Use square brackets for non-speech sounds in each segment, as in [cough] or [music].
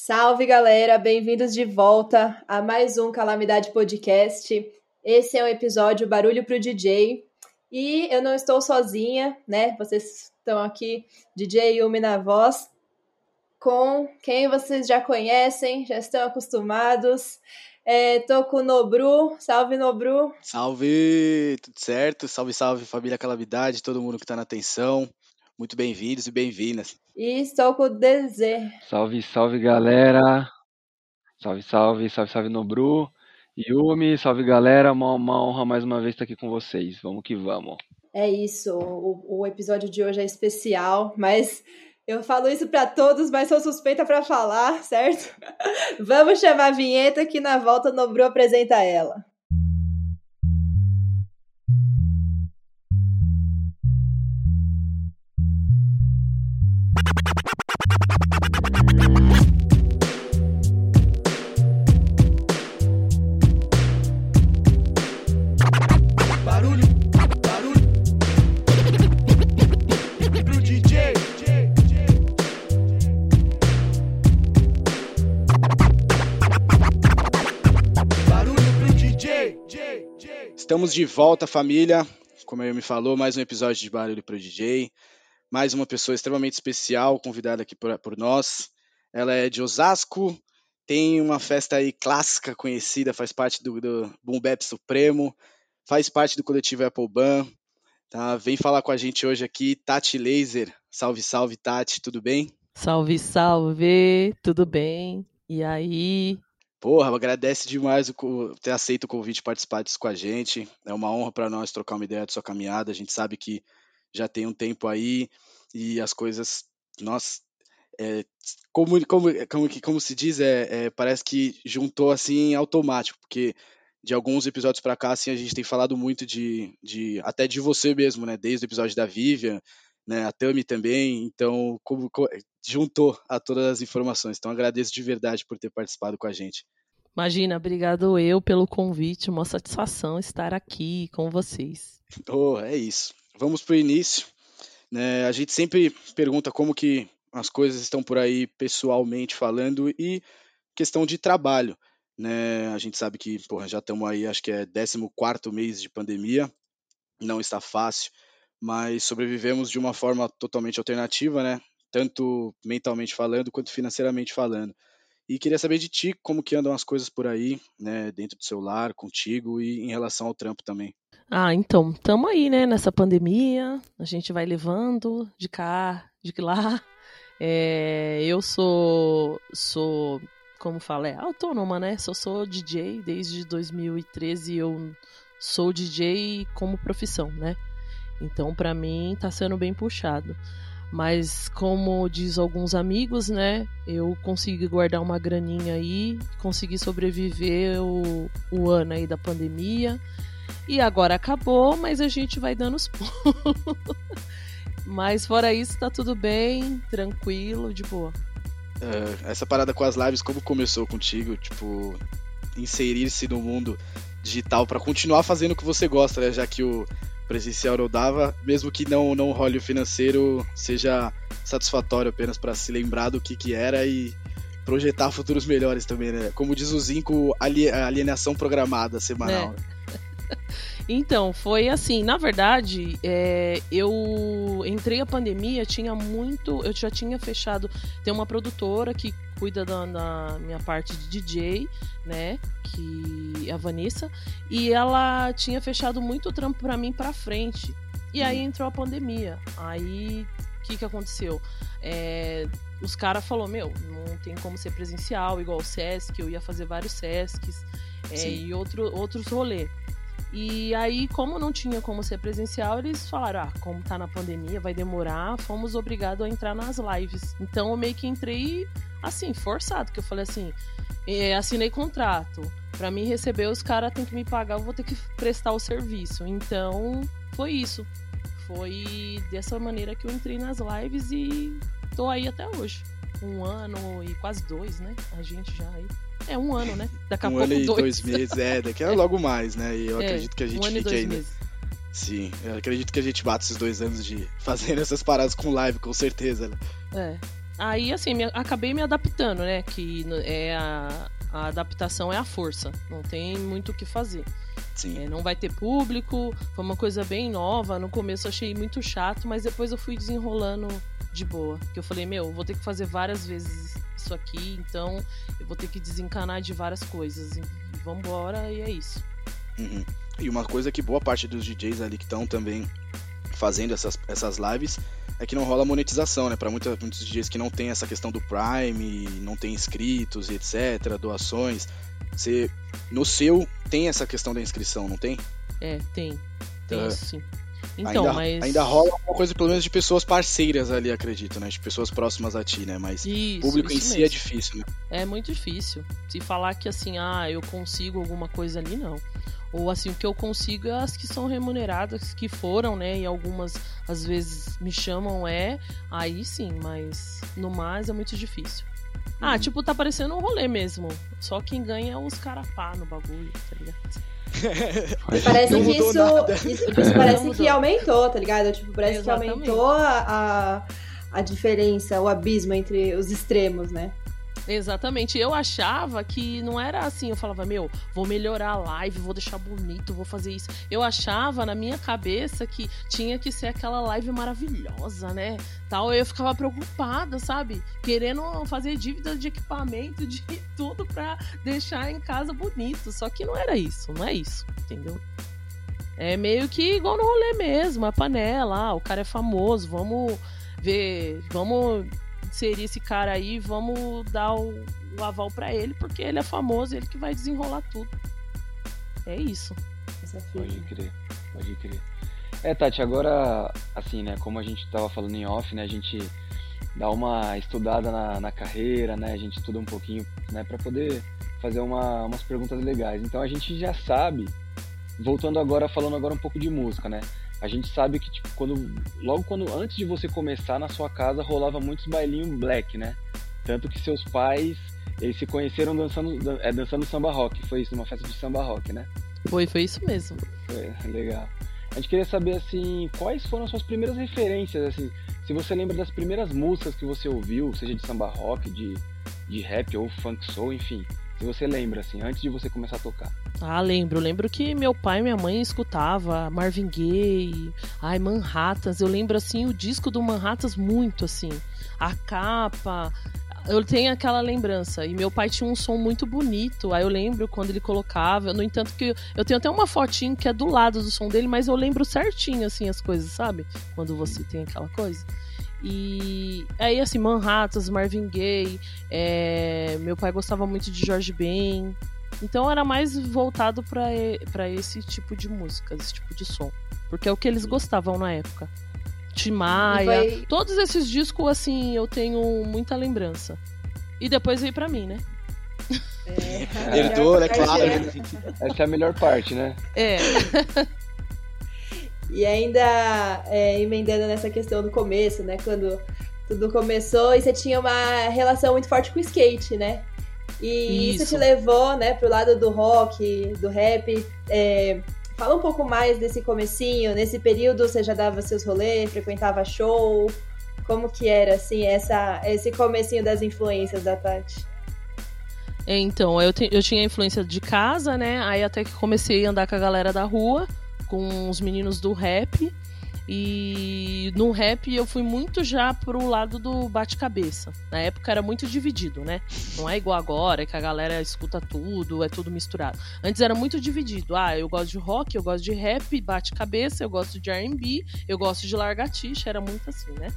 Salve galera, bem-vindos de volta a mais um Calamidade Podcast. Esse é o episódio Barulho pro DJ. E eu não estou sozinha, né? Vocês estão aqui, DJ Yumi na voz, com quem vocês já conhecem, já estão acostumados. É, tô com o Nobru. Salve, Nobru. Salve, tudo certo? Salve, salve, família Calamidade, todo mundo que tá na atenção. Muito bem-vindos e bem-vindas. E estou com o DZ. Salve, salve, galera. Salve, salve, salve, salve, Nobru. Yumi, salve, galera. Uma, uma honra mais uma vez estar aqui com vocês. Vamos que vamos. É isso. O, o episódio de hoje é especial, mas eu falo isso para todos, mas sou suspeita para falar, certo? [laughs] Vamos chamar a vinheta que na volta o Nobru apresenta ela. Estamos de volta, família. Como eu me falou, mais um episódio de Barulho pro DJ. Mais uma pessoa extremamente especial, convidada aqui por, por nós. Ela é de Osasco, tem uma festa aí clássica, conhecida, faz parte do, do Boom Bap Supremo, faz parte do coletivo Apple Ban. Tá? Vem falar com a gente hoje aqui, Tati Laser. Salve, salve, Tati, tudo bem? Salve, salve, tudo bem? E aí? Porra, agradece demais o, ter aceito o convite de participar disso com a gente. É uma honra para nós trocar uma ideia de sua caminhada. A gente sabe que já tem um tempo aí e as coisas, nossa, é, como, como, como, como se diz, é, é, parece que juntou assim automático, porque de alguns episódios para cá, assim, a gente tem falado muito de, de até de você mesmo, né? Desde o episódio da Vivian, né? A Tami também. Então, como, como, juntou a todas as informações. Então, agradeço de verdade por ter participado com a gente. Imagina, obrigado eu pelo convite, uma satisfação estar aqui com vocês. [laughs] Oh, é isso. Vamos para o início. Né? A gente sempre pergunta como que as coisas estão por aí pessoalmente falando e questão de trabalho. Né? A gente sabe que porra, já estamos aí, acho que é 14 mês de pandemia, não está fácil mas sobrevivemos de uma forma totalmente alternativa, né? Tanto mentalmente falando quanto financeiramente falando. E queria saber de ti como que andam as coisas por aí, né, dentro do seu lar, contigo e em relação ao trampo também. Ah, então, estamos aí, né, nessa pandemia, a gente vai levando de cá, de lá. [laughs] É, eu sou, sou, como fala, é autônoma, né, só sou DJ desde 2013, eu sou DJ como profissão, né. Então, para mim, tá sendo bem puxado. Mas, como diz alguns amigos, né? Eu consegui guardar uma graninha aí, consegui sobreviver o, o ano aí da pandemia. E agora acabou, mas a gente vai dando os [laughs] pulos. mas fora isso, tá tudo bem, tranquilo, de boa. É, essa parada com as lives, como começou contigo? Tipo, inserir-se no mundo digital para continuar fazendo o que você gosta, né? Já que o presencial não dava, mesmo que não não role o financeiro seja satisfatório apenas para se lembrar do que que era e projetar futuros melhores também, né? Como diz o Zinco, alienação programada semanal. É. [laughs] Então, foi assim, na verdade, é, eu entrei a pandemia, tinha muito. Eu já tinha fechado. Tem uma produtora que cuida da, da, minha parte de DJ, né? Que é a Vanessa. E ela tinha fechado muito trampo para mim para frente. E aí entrou a pandemia. Aí o que, que aconteceu? É, os caras falaram, meu, não tem como ser presencial, igual o Sesc, eu ia fazer vários Sescs é, e outro, outros rolês. E aí, como não tinha como ser presencial, eles falaram: ah, como tá na pandemia, vai demorar, fomos obrigados a entrar nas lives. Então eu meio que entrei assim, forçado, que eu falei assim, é, assinei contrato. Para mim receber, os caras têm que me pagar, eu vou ter que prestar o serviço. Então, foi isso. Foi dessa maneira que eu entrei nas lives e tô aí até hoje. Um ano e quase dois, né? A gente já aí. É um ano, né? Daqui a um pouco ano e dois. dois meses, é, daqui a logo mais, né? E eu [laughs] é, acredito que a gente um fique aí, né? Sim, eu acredito que a gente bate esses dois anos de fazendo essas paradas com live, com certeza, né? É. Aí, assim, me, acabei me adaptando, né? Que é a, a adaptação é a força. Não tem muito o que fazer. Sim. É, não vai ter público, foi uma coisa bem nova. No começo eu achei muito chato, mas depois eu fui desenrolando de boa. Que eu falei, meu, vou ter que fazer várias vezes isso aqui, então eu vou ter que desencanar de várias coisas. E vambora, e é isso. Uhum. E uma coisa que boa parte dos DJs ali que estão também fazendo essas, essas lives é que não rola monetização, né? Para muitos DJs que não tem essa questão do Prime, não tem inscritos e etc, doações. Você, no seu, tem essa questão da inscrição, não tem? É, tem. Tem É. isso sim. Então, ainda, mas. ainda rola uma coisa, pelo menos, de pessoas parceiras ali, acredito, né? De pessoas próximas a ti, né? Mas Isso, público em isso si é mesmo. difícil, né? É muito difícil. Se falar que assim, ah, eu consigo alguma coisa ali, não. Ou assim, o que eu consigo é as que são remuneradas, que foram, né? E algumas às vezes me chamam, é. Aí sim, mas no mais é muito difícil. Ah, Uhum. tipo, tá parecendo um rolê mesmo. Só quem ganha é os carapá no bagulho, tá ligado? [laughs] Parece Não que isso, isso, isso [laughs] parece que aumentou, tá ligado? Tipo, parece Exatamente. que aumentou a, a, a diferença, o abismo entre os extremos, né? Exatamente. Eu achava que não era assim. Eu falava, meu, vou melhorar a live, vou deixar bonito, vou fazer isso. Eu achava na minha cabeça que tinha que ser aquela live maravilhosa, né? Tal. Eu ficava preocupada, sabe? Querendo fazer dívida de equipamento, de [laughs] tudo pra deixar em casa bonito. Só que não era isso, não é isso, entendeu? É meio que igual no rolê mesmo, a panela, ah, o cara é famoso, vamos ver, vamos inserir esse cara aí, vamos dar o, o aval pra ele, porque ele é famoso, ele que vai desenrolar tudo. É isso. Essa Pode crer, pode crer. É, Tati, agora, assim, né, como a gente tava falando em off, né, a gente dá uma estudada na, na carreira, né, a gente estuda um pouquinho, né, pra poder fazer uma, umas perguntas legais. Então a gente já sabe, voltando agora, falando agora um pouco de música, né, a gente sabe que, tipo, quando, logo quando, antes de você começar na sua casa, rolava muitos bailinhos black, né, tanto que seus pais, eles se conheceram dançando, dan- é, dançando samba rock, foi isso, numa festa de samba rock, né? Foi, foi isso mesmo. É, legal. A gente queria saber, assim, quais foram as suas primeiras referências, assim, se você lembra das primeiras músicas que você ouviu, seja de samba rock, de, de rap ou funk soul, enfim, se você lembra, assim, antes de você começar a tocar. Ah, lembro. Lembro que meu pai e minha mãe escutava Marvin Gaye, ai, Manhattans. Eu lembro, assim, o disco do Manhattans muito, assim. A capa. Eu tenho aquela lembrança. E meu pai tinha um som muito bonito. Aí eu lembro quando ele colocava. No entanto, que eu, tenho até uma fotinho que é do lado do som dele, mas eu lembro certinho, assim, as coisas, sabe? Quando você tem aquela coisa. E aí, assim, Manhattans, Marvin Gaye. é, Meu pai gostava muito de George Ben. Então era mais voltado pra pra esse tipo de música, esse tipo de som. Porque é o que eles gostavam na época. Tim Maia. Foi- Todos esses discos, assim, eu tenho muita lembrança. E depois veio pra mim, né? É, Herdou, né? melhor Claro. parte é- Essa é a melhor parte, né? É. [laughs] E ainda é, emendando nessa questão do começo, né? Quando tudo começou e você tinha uma relação muito forte com o skate, né? E isso, Isso. te levou, né, pro lado do rock, do rap. É, fala um pouco mais desse comecinho. Nesse período você já dava seus rolês, frequentava show? Como que era, assim, essa, esse comecinho das influências da Tati? É, então, eu, te- eu tinha influência de casa, né? Aí até que comecei a andar com a galera da rua, com os meninos do rap. E no rap eu fui muito já pro lado do bate-cabeça. Na época era muito dividido, né? Não é igual agora, que a galera escuta tudo, é tudo misturado. Antes era muito dividido. Ah, eu gosto de rock, eu gosto de rap, bate-cabeça, eu gosto de R&B, eu gosto de largatixa, era muito assim, né?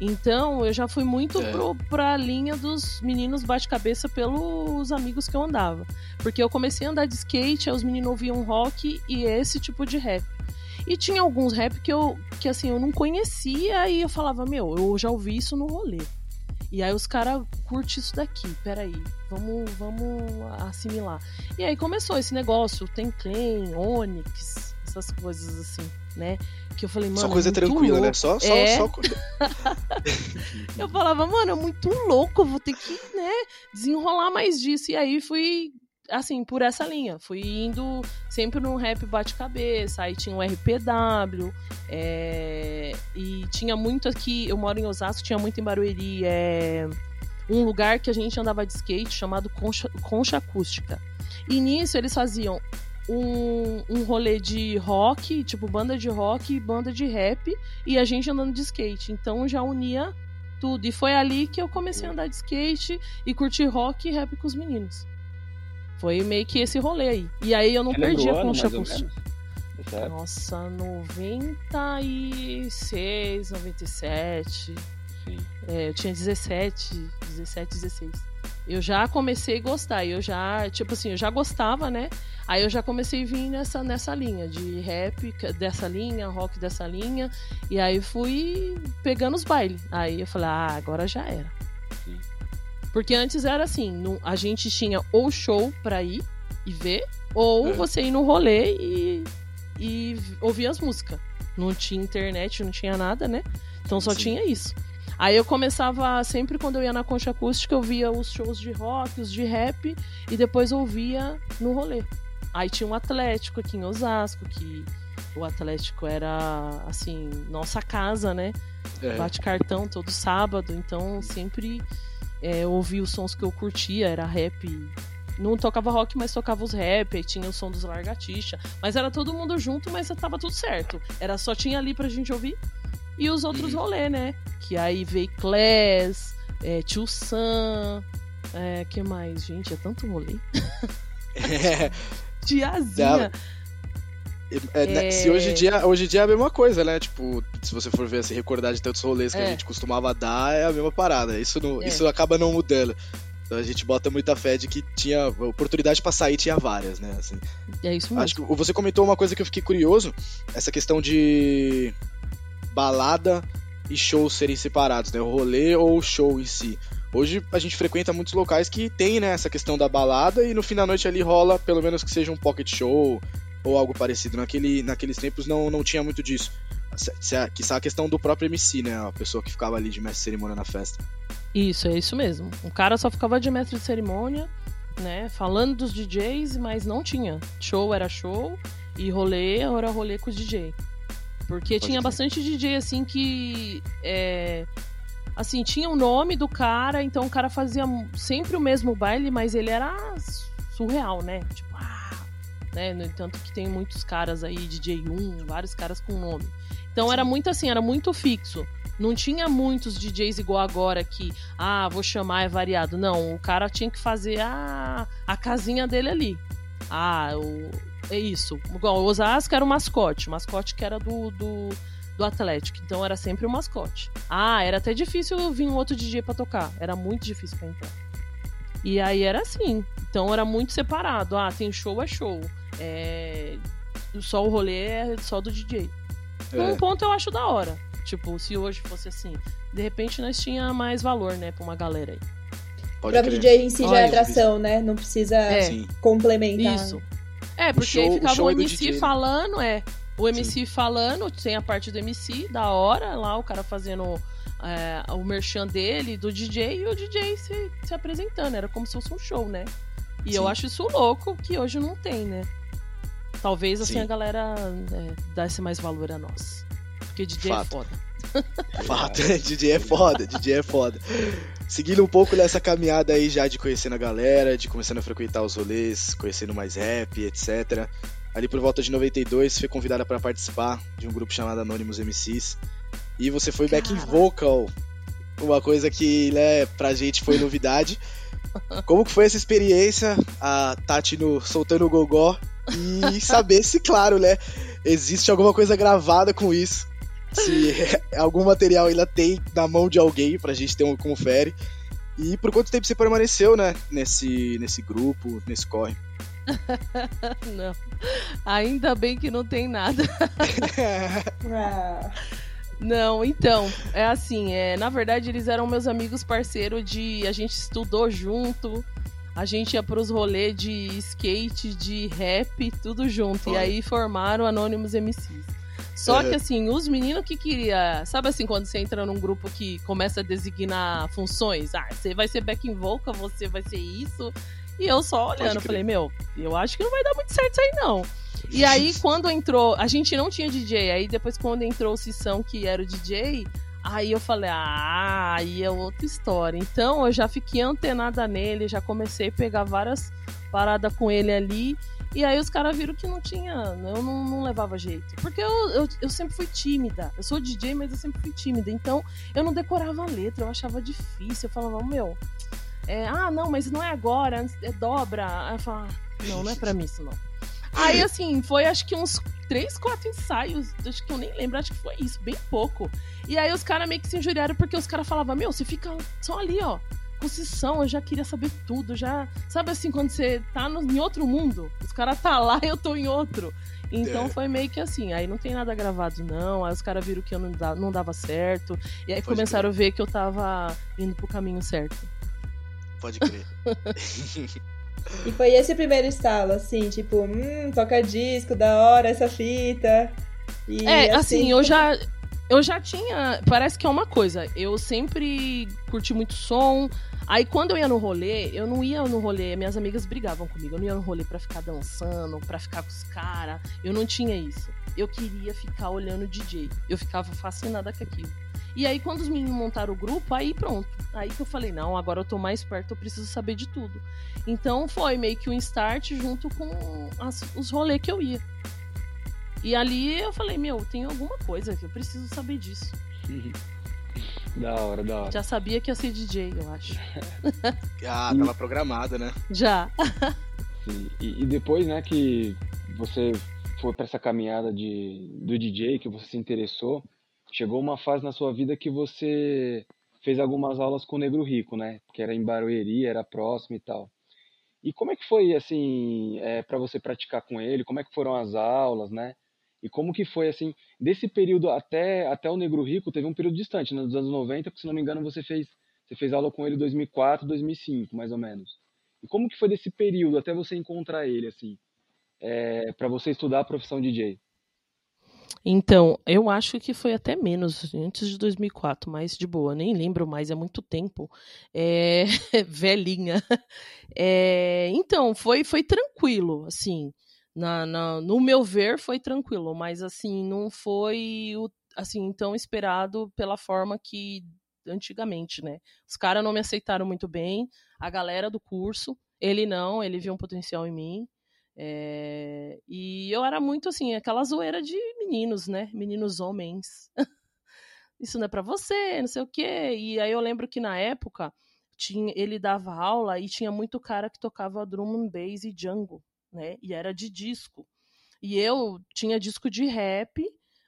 Então eu já fui muito É. pro, pra linha dos meninos bate-cabeça pelos amigos que eu andava. Porque eu comecei a andar de skate, aí os meninos ouviam rock e esse tipo de rap. E tinha alguns rap que eu, que assim, eu não conhecia e eu falava, meu, eu já ouvi isso no rolê. E aí os caras curtem isso daqui, peraí, vamos, vamos assimilar. E aí começou esse negócio, tem Clan, Onyx, essas coisas assim, né? Que eu falei, mano. Só é coisa muito tranquila, né? louco. Só, só, É. só... [laughs] [laughs] Eu falava, mano, é muito louco, eu vou ter que, né, desenrolar mais disso. E aí fui assim, por essa linha. Fui indo sempre num rap bate-cabeça, aí tinha o RPW, é, e tinha muito aqui, eu moro em Osasco, tinha muito em Barueri, é, um lugar que a gente andava de skate chamado Concha, Concha Acústica. E nisso eles faziam um, um rolê de rock, tipo banda de rock, banda de rap, e a gente andando de skate. Então já unia tudo. E foi ali que eu comecei a andar de skate e curtir rock e rap com os meninos. Foi meio que esse rolê aí. E aí eu não Você perdi a concha acústica. Nossa, 96, 97. Sim. É, eu tinha 17, 17, 16. Eu já comecei a gostar. Eu já, tipo assim, eu já gostava, né? Aí eu já comecei a vir nessa, nessa linha de rap dessa linha, rock dessa linha. E aí fui pegando os bailes. Aí eu falei, ah, agora já era. Sim. Porque antes era assim, a gente tinha ou show pra ir e ver, ou é. você ir no rolê e, e ouvir as músicas. Não tinha internet, não tinha nada, né? Então só Sim. tinha isso. Aí eu começava, sempre quando eu ia na concha acústica, eu via os shows de rock, os de rap, e depois ouvia no rolê. Aí tinha um Atlético aqui em Osasco, que o Atlético era, assim, nossa casa, né? É. Bate cartão todo sábado, então sempre é, ouvia os sons que eu curtia, era rap. Não tocava rock, mas tocava os rap, aí tinha o som dos largatixa. Mas era todo mundo junto, mas tava tudo certo. Era só tinha ali pra gente ouvir. E os outros uhum. rolê, né? Que aí veio Class, é, Tio Sam, é, que mais? Gente, é tanto rolê. É. [laughs] tiazinha. É, né, é... Se hoje em, dia, hoje em dia é a mesma coisa, né? Tipo, se você for ver, se recordar de tantos rolês que é. a gente costumava dar, é a mesma parada. Isso, não, é. isso acaba não mudando. Então a gente bota muita fé de que tinha oportunidade para sair, tinha várias, né? Assim, é isso mesmo. Acho que você comentou uma coisa que eu fiquei curioso, essa questão de balada e show serem separados, né? O rolê ou o show em si. Hoje a gente frequenta muitos locais que tem né, essa questão da balada e no fim da noite ali rola, pelo menos que seja um pocket show ou algo parecido. Naquele, naqueles tempos não, não tinha muito disso. Que a questão do próprio MC, né? A pessoa que ficava ali de mestre de cerimônia na festa. Isso, é isso mesmo. O cara só ficava de mestre de cerimônia, né? Falando dos DJs, mas não tinha. Show era show e rolê era rolê com os DJ. Porque Pode tinha ser. bastante DJ assim que. É, assim, tinha o nome do cara, então o cara fazia sempre o mesmo baile, mas ele era surreal, né? Tipo, ah, né? No entanto que tem muitos caras aí, DJ1, vários caras com nome. Então Sim. era muito assim, era muito fixo. Não tinha muitos DJs igual agora que, ah, vou chamar, é variado. Não, o cara tinha que fazer a, a casinha dele ali. Ah, o, é isso. Igual o Osasco era o mascote, o mascote que era do, do do Atlético. Então era sempre o mascote. Ah, era até difícil vir um outro DJ para tocar. Era muito difícil pra entrar. E aí era assim. Então era muito separado. Ah, tem show é show. É... Só o rolê é só do DJ. É. Um ponto eu acho da hora. Tipo, se hoje fosse assim, de repente nós tinha mais valor, né, pra uma galera aí. o próprio DJ em si já é atração, né? Não precisa é. complementar. Isso. É, porque show, ficava o, o MC DJ, né? falando, é. O MC Sim. falando, tem a parte do MC, da hora, lá o cara fazendo é, o merchan dele, do DJ, e o DJ se, se apresentando. Era como se fosse um show, né? E Sim. eu acho isso louco que hoje não tem, né? Talvez assim Sim. a galera é, desse mais valor a nós. Porque DJ é Fato. [laughs] [laughs] é foda. Fato, DJ é foda, DJ é foda. Seguindo um pouco nessa caminhada aí já de conhecendo a galera, de começando a frequentar os rolês, conhecendo mais rap, etc ali por volta de 92, foi convidada para participar de um grupo chamado Anonymous MCs. E você foi back in vocal, uma coisa que, né, pra gente foi novidade. [laughs] Como que foi essa experiência, a Tati no, soltando o gogó e [laughs] saber se, claro, né, existe alguma coisa gravada com isso. Se [laughs] algum material ainda tem na mão de alguém pra gente ter um confere. E por quanto tempo você permaneceu, né, nesse, nesse grupo, nesse corre? não. Ainda bem que não tem nada. Não, então, é assim, é, na verdade eles eram meus amigos parceiros de. A gente estudou junto, a gente ia pros rolês de skate, de rap, tudo junto. E aí formaram Anonymous MCs. Só que assim, os meninos que queria, sabe assim, quando você entra num grupo que começa a designar funções, ah, você vai ser back vocal, você vai ser isso, E eu só olhando, falei, meu, eu acho que não vai dar muito certo isso aí, não. E aí, quando entrou, a gente não tinha DJ, aí depois quando entrou o Sissão, que era o DJ, aí eu falei, ah, aí é outra história. Então eu já fiquei antenada nele, já comecei a pegar várias paradas com ele ali. E aí os caras viram que não tinha, eu não, não levava jeito. Porque eu, eu, eu, sempre fui tímida. Eu sou DJ, mas eu sempre fui tímida. Então eu não decorava a letra, eu achava difícil. Eu falava, meu, é, ah, não, mas não é agora, é dobra. Aí eu falava, não, não é pra mim isso não. Aí, assim, foi acho que uns três, quatro ensaios, acho que eu nem lembro, acho que foi isso, bem pouco. E aí os caras meio que se injuriaram porque os caras falavam, meu, você fica só ali, ó, concessão, eu já queria saber tudo, já. Sabe assim, quando você tá no, em outro mundo, os caras tá lá e [laughs] eu tô em outro. Então é. foi meio que assim, aí não tem nada gravado, não. Aí os caras viram que eu não, dava, não dava certo. E aí Pode começaram crer. a ver que eu tava indo pro caminho certo. Pode crer. [laughs] E foi esse o primeiro estalo, assim, tipo, hum, toca disco, da hora essa fita. E, é, assim, assim eu já. Eu já tinha. Parece que é uma coisa. Eu sempre curti muito som. Aí quando eu ia no rolê, eu não ia no rolê, minhas amigas brigavam comigo. Eu não ia no rolê pra ficar dançando, pra ficar com os caras. Eu não tinha isso. Eu queria ficar olhando o DJ. Eu ficava fascinada com aquilo. E aí, quando os meninos montaram o grupo, aí pronto. Aí que eu falei, não, agora eu tô mais perto, eu preciso saber de tudo. Então foi meio que um start junto com as, os rolês que eu ia. E ali eu falei, meu, tem alguma coisa que eu preciso saber disso. [laughs] da hora, da hora. Já sabia que ia ser DJ, eu acho. [laughs] ah, tava programada, né? Já. E, e, depois, né, que você foi para essa caminhada de, do DJ, que você se interessou, chegou uma fase na sua vida que você fez algumas aulas com o Negro Rico, né? Que era em Barueri, era próximo e tal. E como é que foi, assim, é, para você praticar com ele? Como é que foram as aulas, né? E como que foi, assim, desse período até, até o Negro Rico, teve um período distante, né, dos anos 90, porque se não me engano você fez, você fez aula com ele em 2004, 2005, mais ou menos. E como que foi desse período até você encontrar ele, assim, é, para você estudar a profissão DJ? Então, eu acho que foi até menos, antes de 2004, mas de boa, nem lembro mais, é muito tempo. É... [laughs] Velhinha. É... Então, foi, foi tranquilo, assim. Na, na, no meu ver, foi tranquilo, mas assim, não foi o, assim tão esperado pela forma que antigamente, né? Os caras não me aceitaram muito bem, a galera do curso, ele não, ele viu um potencial em mim. É, e eu era muito assim, aquela zoeira de meninos, né? Meninos homens. [laughs] Isso não é para você, não sei o quê. E aí eu lembro que na época tinha, ele dava aula e tinha muito cara que tocava drum and bass e jungle, né? E era de disco. E eu tinha disco de rap,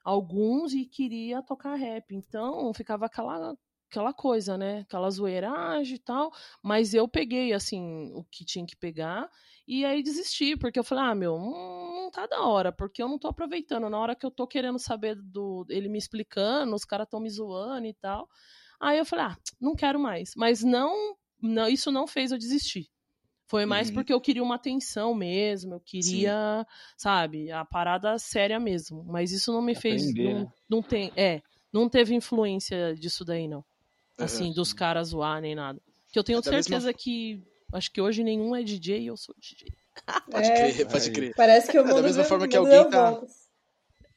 alguns, e queria tocar rap. Então ficava aquela aquela coisa, né? Aquela zoeiragem e tal. Mas eu peguei, assim, o que tinha que pegar e aí desisti, porque eu falei, ah, meu, não, tá da hora, porque eu não tô aproveitando. Na hora que eu tô querendo saber do ele me explicando, os caras tão me zoando e tal. Aí eu falei, ah, não quero mais. Mas não, não isso não fez eu desistir. Foi mais uhum. porque eu queria uma atenção mesmo, eu queria, Sim. sabe, a parada séria mesmo. Mas isso não me Aprender, fez. Não, né? não tem. É, não teve influência disso daí, não assim, dos caras zoar nem nada. Que eu tenho é certeza mesma... que. Acho que hoje nenhum é DJ e eu sou DJ. [laughs] Pode é, crer, pode crer. Parece que o mundo. É da mesma forma que alguém tá. Voltas.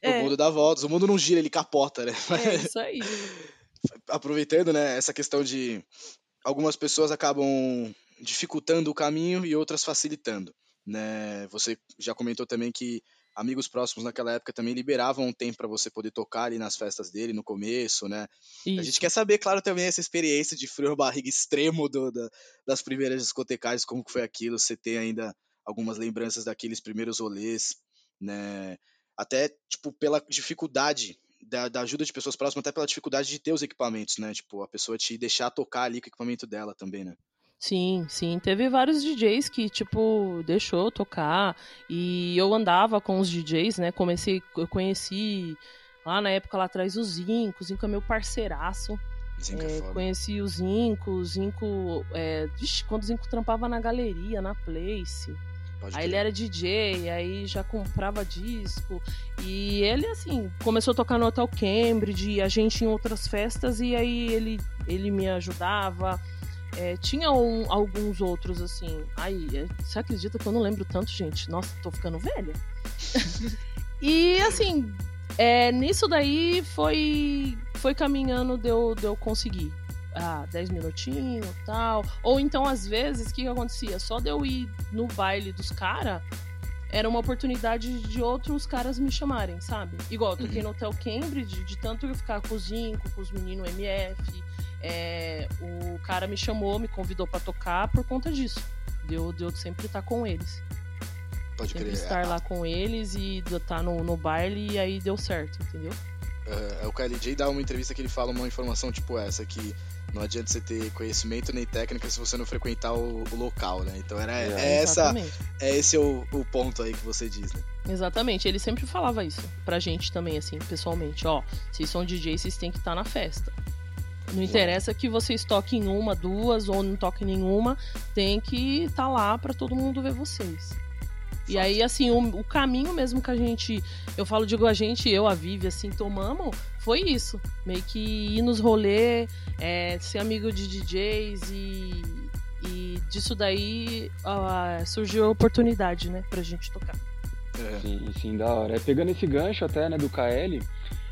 O é. mundo dá voltas, o mundo não gira, ele capota, né? É isso aí. [laughs] Aproveitando, né, essa questão de algumas pessoas acabam dificultando o caminho e outras facilitando, né? Você já comentou também que amigos próximos naquela época também liberavam um tempo para você poder tocar ali nas festas dele no começo, né? Isso. A gente quer saber, claro, também essa experiência de frio barriga extremo do, da, das primeiras discotecárias, como foi aquilo, você tem ainda algumas lembranças daqueles primeiros rolês, né? Até, tipo, pela dificuldade da, da, ajuda de pessoas próximas, até pela dificuldade de ter os equipamentos, né? Tipo, a pessoa te deixar tocar ali com o equipamento dela também, né? Sim, sim. Teve vários DJs que, tipo, deixou tocar. E eu andava com os DJs, né? Comecei, eu conheci lá na época lá atrás o Zinco. O Zinco é meu parceiraço. Zinco é, é conheci o Zinco, o Zinco. É, vixe, quando o Zinco trampava na galeria, na Place. Pode aí ele era DJ, aí já comprava disco. E ele, assim, começou a tocar no Hotel Cambridge, a gente em outras festas, e aí ele, ele me ajudava. É, tinha um, alguns outros, assim. Aí, é, você acredita que eu não lembro tanto, gente? Nossa, tô ficando velha. [laughs] e, assim, é, nisso daí foi, foi caminhando de eu, de eu conseguir. Ah, 10 minutinhos tal. Ou então, às vezes, o que, que acontecia? Só de eu ir no baile dos caras, era uma oportunidade de outros caras me chamarem, sabe? Igual, eu toquei uhum. no Hotel Cambridge, de tanto eu ficar com os com os meninos MF, é, o cara me chamou, me convidou para tocar por conta disso. Deu, deu sempre estar com eles. Pode sempre crer. estar lá com eles e estar tá no, no baile e aí deu certo, entendeu? Uh, o KLJ dá uma entrevista que ele fala uma informação tipo essa, que não adianta você ter conhecimento nem técnica se você não frequentar o, o local, né? Então era, é, é essa, é esse o, o ponto aí que você diz, né? Exatamente, ele sempre falava isso pra gente também, assim, pessoalmente. Ó, vocês são DJ, vocês têm que estar tá na festa. Não interessa que vocês toquem uma, duas ou não toquem nenhuma, tem que estar tá lá para todo mundo ver vocês. E aí, assim, o, o, caminho mesmo que a gente. Eu falo, digo a gente, eu, a Vivi, assim, tomamos, foi isso. Meio que ir nos rolê, é, ser amigo de DJs e. E disso daí uh, surgiu a oportunidade, né, pra gente tocar. É. Sim, sim, da hora. É, pegando esse gancho até, né, do KL,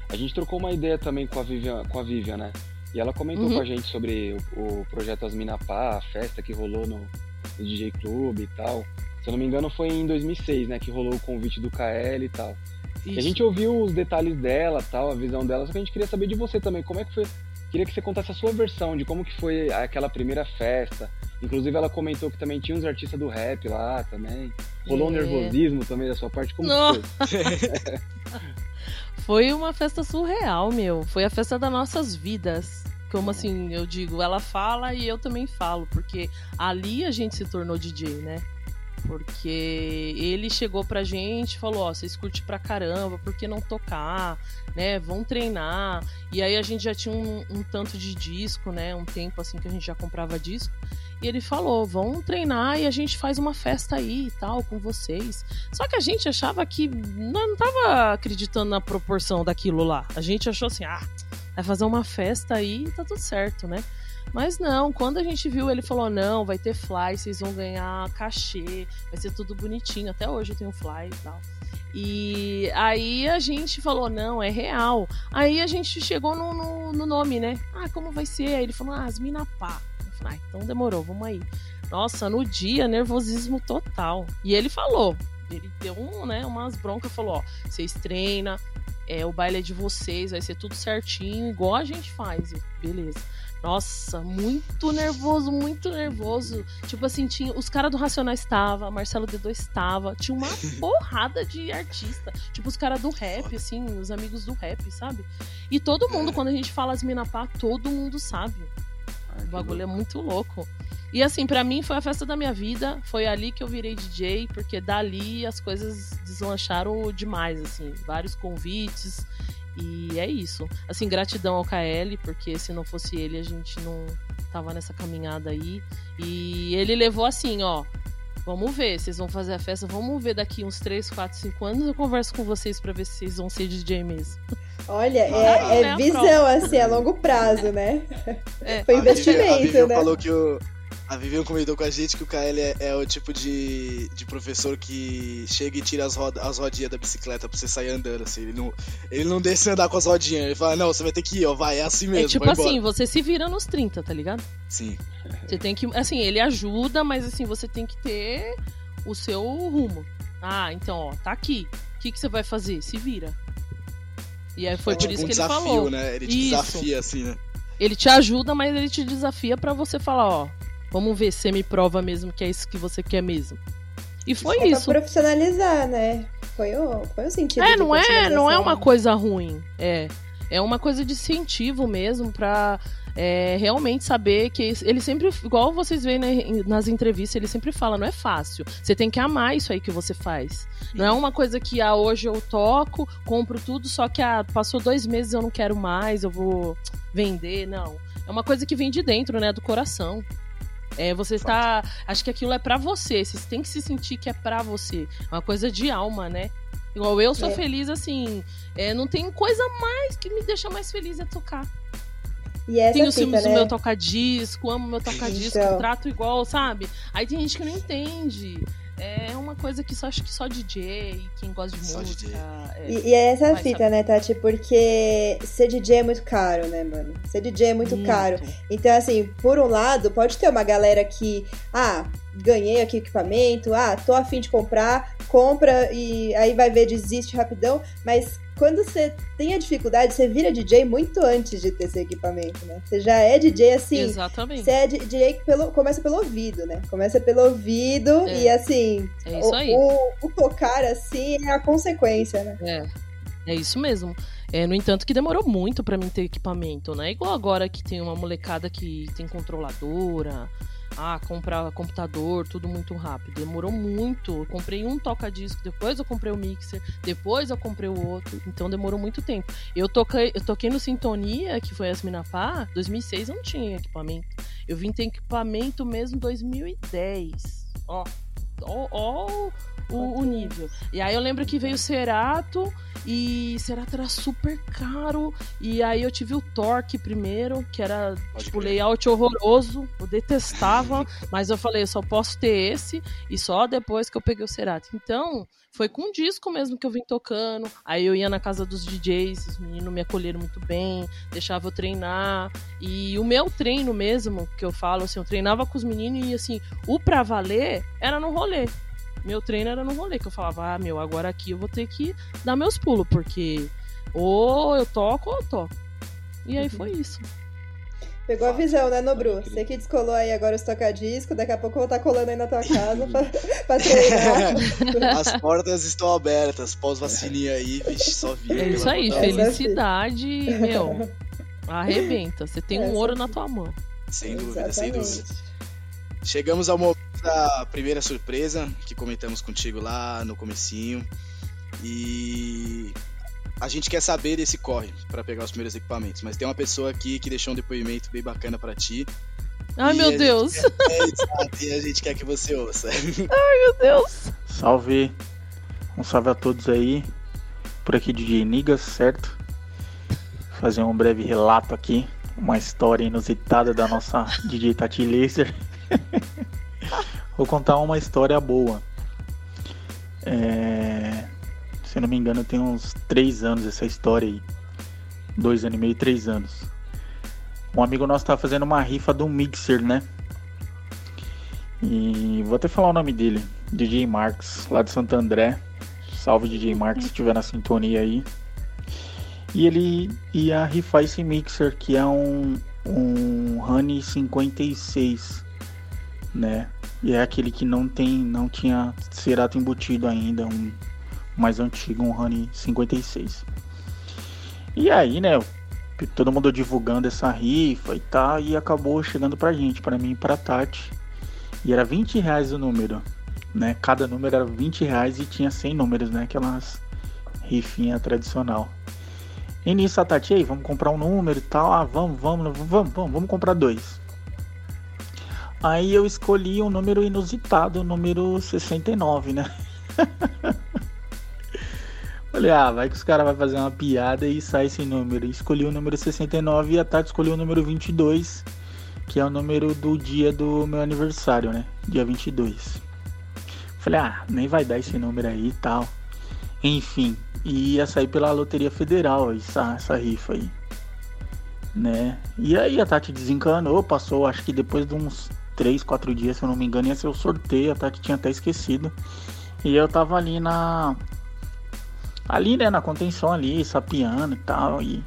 a gente trocou uma ideia também com a Vivian, com a Vivian né? E ela comentou uhum. com a gente sobre o, o projeto Asminapá, a festa que rolou no, no, DJ Clube e tal. Se eu não me engano, foi em 2006, né, que rolou o convite do KL e tal. Isso. E a gente ouviu os detalhes dela, tal, a visão dela, só que a gente queria saber de você também, como é que foi Queria que você contasse a sua versão de como que foi aquela primeira festa. Inclusive ela comentou que também tinha uns artistas do rap lá também. Rolou é. um nervosismo também da sua parte, como Não. foi? [laughs] Foi uma festa surreal, meu. Foi a festa das nossas vidas. Como assim, eu digo, ela fala e eu também falo, porque ali a gente se tornou DJ, né? Porque ele chegou pra gente e falou: Ó, vocês curtem pra caramba, por que não tocar? Né? Vão treinar. E aí a gente já tinha um, um tanto de disco, né? Um tempo assim que a gente já comprava disco. E ele falou: vão treinar e a gente faz uma festa aí e tal com vocês. Só que a gente achava que não, tava acreditando na proporção daquilo lá. A gente achou assim: ah, vai fazer uma festa aí e tá tudo certo, né? Mas não, quando a gente viu, ele falou: não, vai ter fly, vocês vão ganhar cachê, vai ser tudo bonitinho. Até hoje eu tenho fly e tal. E aí a gente falou: não, é real. Aí a gente chegou no, no, no nome, né? Ah, como vai ser? Aí ele falou: ah, Ah, então demorou, vamos aí. Nossa, no dia, nervosismo total. E ele falou, ele deu um, né, umas broncas, falou, ó, vocês treinam, é, o baile é de vocês, vai ser tudo certinho, igual a gente faz. Beleza. Nossa, muito nervoso, muito nervoso. Tipo assim, tinha, os caras do Racional estava, Marcelo D2 estava, tinha uma [laughs] porrada de artista. Tipo, os caras do rap, assim, os amigos do rap, sabe? E todo mundo, é. quando a gente fala as Minapá, todo mundo sabe. O bagulho é muito louco. E assim, para mim foi a festa da minha vida. Foi ali que eu virei DJ, porque dali as coisas deslancharam demais, assim. Vários convites. E é isso. Assim, gratidão ao KL, porque se não fosse ele, a gente não tava nessa caminhada aí. E ele levou assim, ó. Vamos ver, vocês vão fazer a festa, vamos ver daqui uns 3, 4, 5 anos. Eu converso com vocês para ver se vocês vão ser DJ mesmo. Olha, é, é visão, assim, a longo prazo, né? É. Foi investimento, a Vivian, a né? falou que o, a Vivian comentou com a gente que o KL é, é, o tipo de, de professor que chega e tira as, roda, as rodinhas da bicicleta pra você sair andando, assim. Ele não, ele não deixa andar com as rodinhas. Ele fala, não, você vai ter que ir, ó, vai, é assim mesmo. É tipo assim, você se vira nos 30, tá ligado? Sim. Você tem que. Assim, ele ajuda, mas assim, você tem que ter o seu rumo. Ah, então, ó, tá aqui. O que, que você vai fazer? Se vira. E aí foi é por tipo isso um que desafio, ele falou. né? Ele te isso. desafia, assim, né? Ele te ajuda, mas ele te desafia para você falar, ó, vamos ver se você me prova mesmo que é isso que você quer mesmo. E foi é isso. Pra profissionalizar, né? Foi o, foi o sentido. É, não é, não é uma coisa ruim. É. É uma coisa de incentivo mesmo para é, realmente saber que ele sempre, igual vocês veem né, nas entrevistas, ele sempre fala, não é fácil. Você tem que amar isso aí que você faz. Não é uma coisa que ah, hoje eu toco, compro tudo, só que ah, passou dois meses eu não quero mais, eu vou vender. Não. É uma coisa que vem de dentro, né? Do coração. É, você está. Acho que aquilo é para você. Você tem que se sentir que é para você. É uma coisa de alma, né? Igual eu sou é. feliz assim. É, não tem coisa mais que me deixa mais feliz é tocar. E essa Tenho fita, ciúmes né? do meu toca-disco, amo meu toca-disco, Então. trato igual, sabe? Aí tem gente que não entende. É uma coisa que só acho que só DJ, quem gosta de Só música. DJ. é. E, e é essa Vai fita, saber. né, Tati? Porque ser DJ é muito caro, né, mano? Ser DJ é muito, caro. Então, assim, por um lado, pode ter uma galera que, ah, ganhei aqui o equipamento, ah, tô afim de comprar, compra e aí vai ver, desiste rapidão. Mas quando você tem a dificuldade, você vira DJ muito antes de ter esse equipamento, né? Você já é DJ assim. Exatamente. Você é DJ pelo, começa pelo ouvido, né? Começa pelo ouvido É. e assim, É isso o, aí. o- o tocar assim é a consequência, né? É. É isso mesmo. É, no entanto, que demorou muito pra mim ter equipamento, né? Igual agora que tem uma molecada que tem controladora, ah, comprar computador, tudo muito rápido. Demorou muito. Eu comprei um toca-disco, depois eu comprei o mixer, depois eu comprei o outro. Então demorou muito tempo. Eu toquei, eu toquei no Sintonia, que foi as Minapá, 2006 eu não tinha equipamento. Eu vim ter equipamento mesmo em 2010. Ó, ó, ó o, o nível. E aí eu lembro que veio o Cerato e Cerato era super caro. E aí eu tive o Torque primeiro, que era Pode tipo crer. layout horroroso. Eu detestava, [laughs] mas eu falei, eu só posso ter esse e só depois que eu peguei o Cerato. Então, foi com um disco mesmo que eu vim tocando. Aí eu ia na casa dos DJs, os meninos me acolheram muito bem, deixava eu treinar. E o meu treino mesmo, que eu falo, assim, eu treinava com os meninos e assim, o pra valer era no rolê. Meu treino era no rolê, que eu falava, ah, meu, agora aqui eu vou ter que dar meus pulos, porque ou eu toco ou eu toco. E aí foi isso. Pegou a visão, né, Nobru? Você que descolou aí agora os toca-disco, daqui a pouco eu vou estar colando aí na tua casa pra, pra treinar. [laughs] As portas estão abertas, pós-vacininha aí, vixe, só vira. É isso aí, felicidade, meu, arrebenta. Você tem um Essa ouro na tua mão. Sem dúvida, sem Exatamente. dúvida. Chegamos ao momento da primeira surpresa que comentamos contigo lá no comecinho. E a gente quer saber desse corre para pegar os primeiros equipamentos, mas tem uma pessoa aqui que deixou um depoimento bem bacana para ti. Ai, E meu Deus. É, exato, e a gente quer que você ouça. [laughs] Meu Deus. Salve! Um salve a todos aí. Por aqui DJ Nigas, certo? Fazer um breve relato aqui. Uma história inusitada da nossa [laughs] DJ Tati Laser. Vou contar uma história boa. É, Se eu não me engano, tem uns 3 anos essa história aí. Dois anos e meio, três anos. Um amigo nosso tava fazendo uma rifa do mixer, né? E vou até falar o nome dele, DJ Marx, lá de Santo André. Salve DJ Marx, se estiver na sintonia aí. E ele ia rifar esse mixer que é um, um Honey 56, né? E é aquele que não tem, não tinha cerato embutido ainda, um mais antigo, um Honey 56. E aí, né, todo mundo divulgando essa rifa e tal, e acabou chegando pra gente, pra mim e pra Tati. E era 20 reais o número, né? Cada número era 20 reais e tinha 100 números, né? Aquelas rifinha tradicional. E nisso a Tati, aí, vamos comprar um número e tal. Ah, vamos, vamos, vamos, vamos, vamos comprar dois. Aí eu escolhi um número inusitado, o número 69, né? [laughs] Falei, ah, vai que os caras vão fazer uma piada e sai esse número. Escolhi o número 69 e a Tati escolheu o número 22, que é o número do dia do meu aniversário, né? Dia 22. Falei, ah, nem vai dar esse número aí e tal. Enfim, ia sair pela Loteria Federal essa, essa rifa aí. Né? E aí a Tati desencanou, passou, acho que depois de uns 3, 4 dias, se eu não me engano, ia ser o sorteio, a Tati tinha até esquecido. E eu tava ali na. Ali, né, na contenção ali, sapeando e tal, e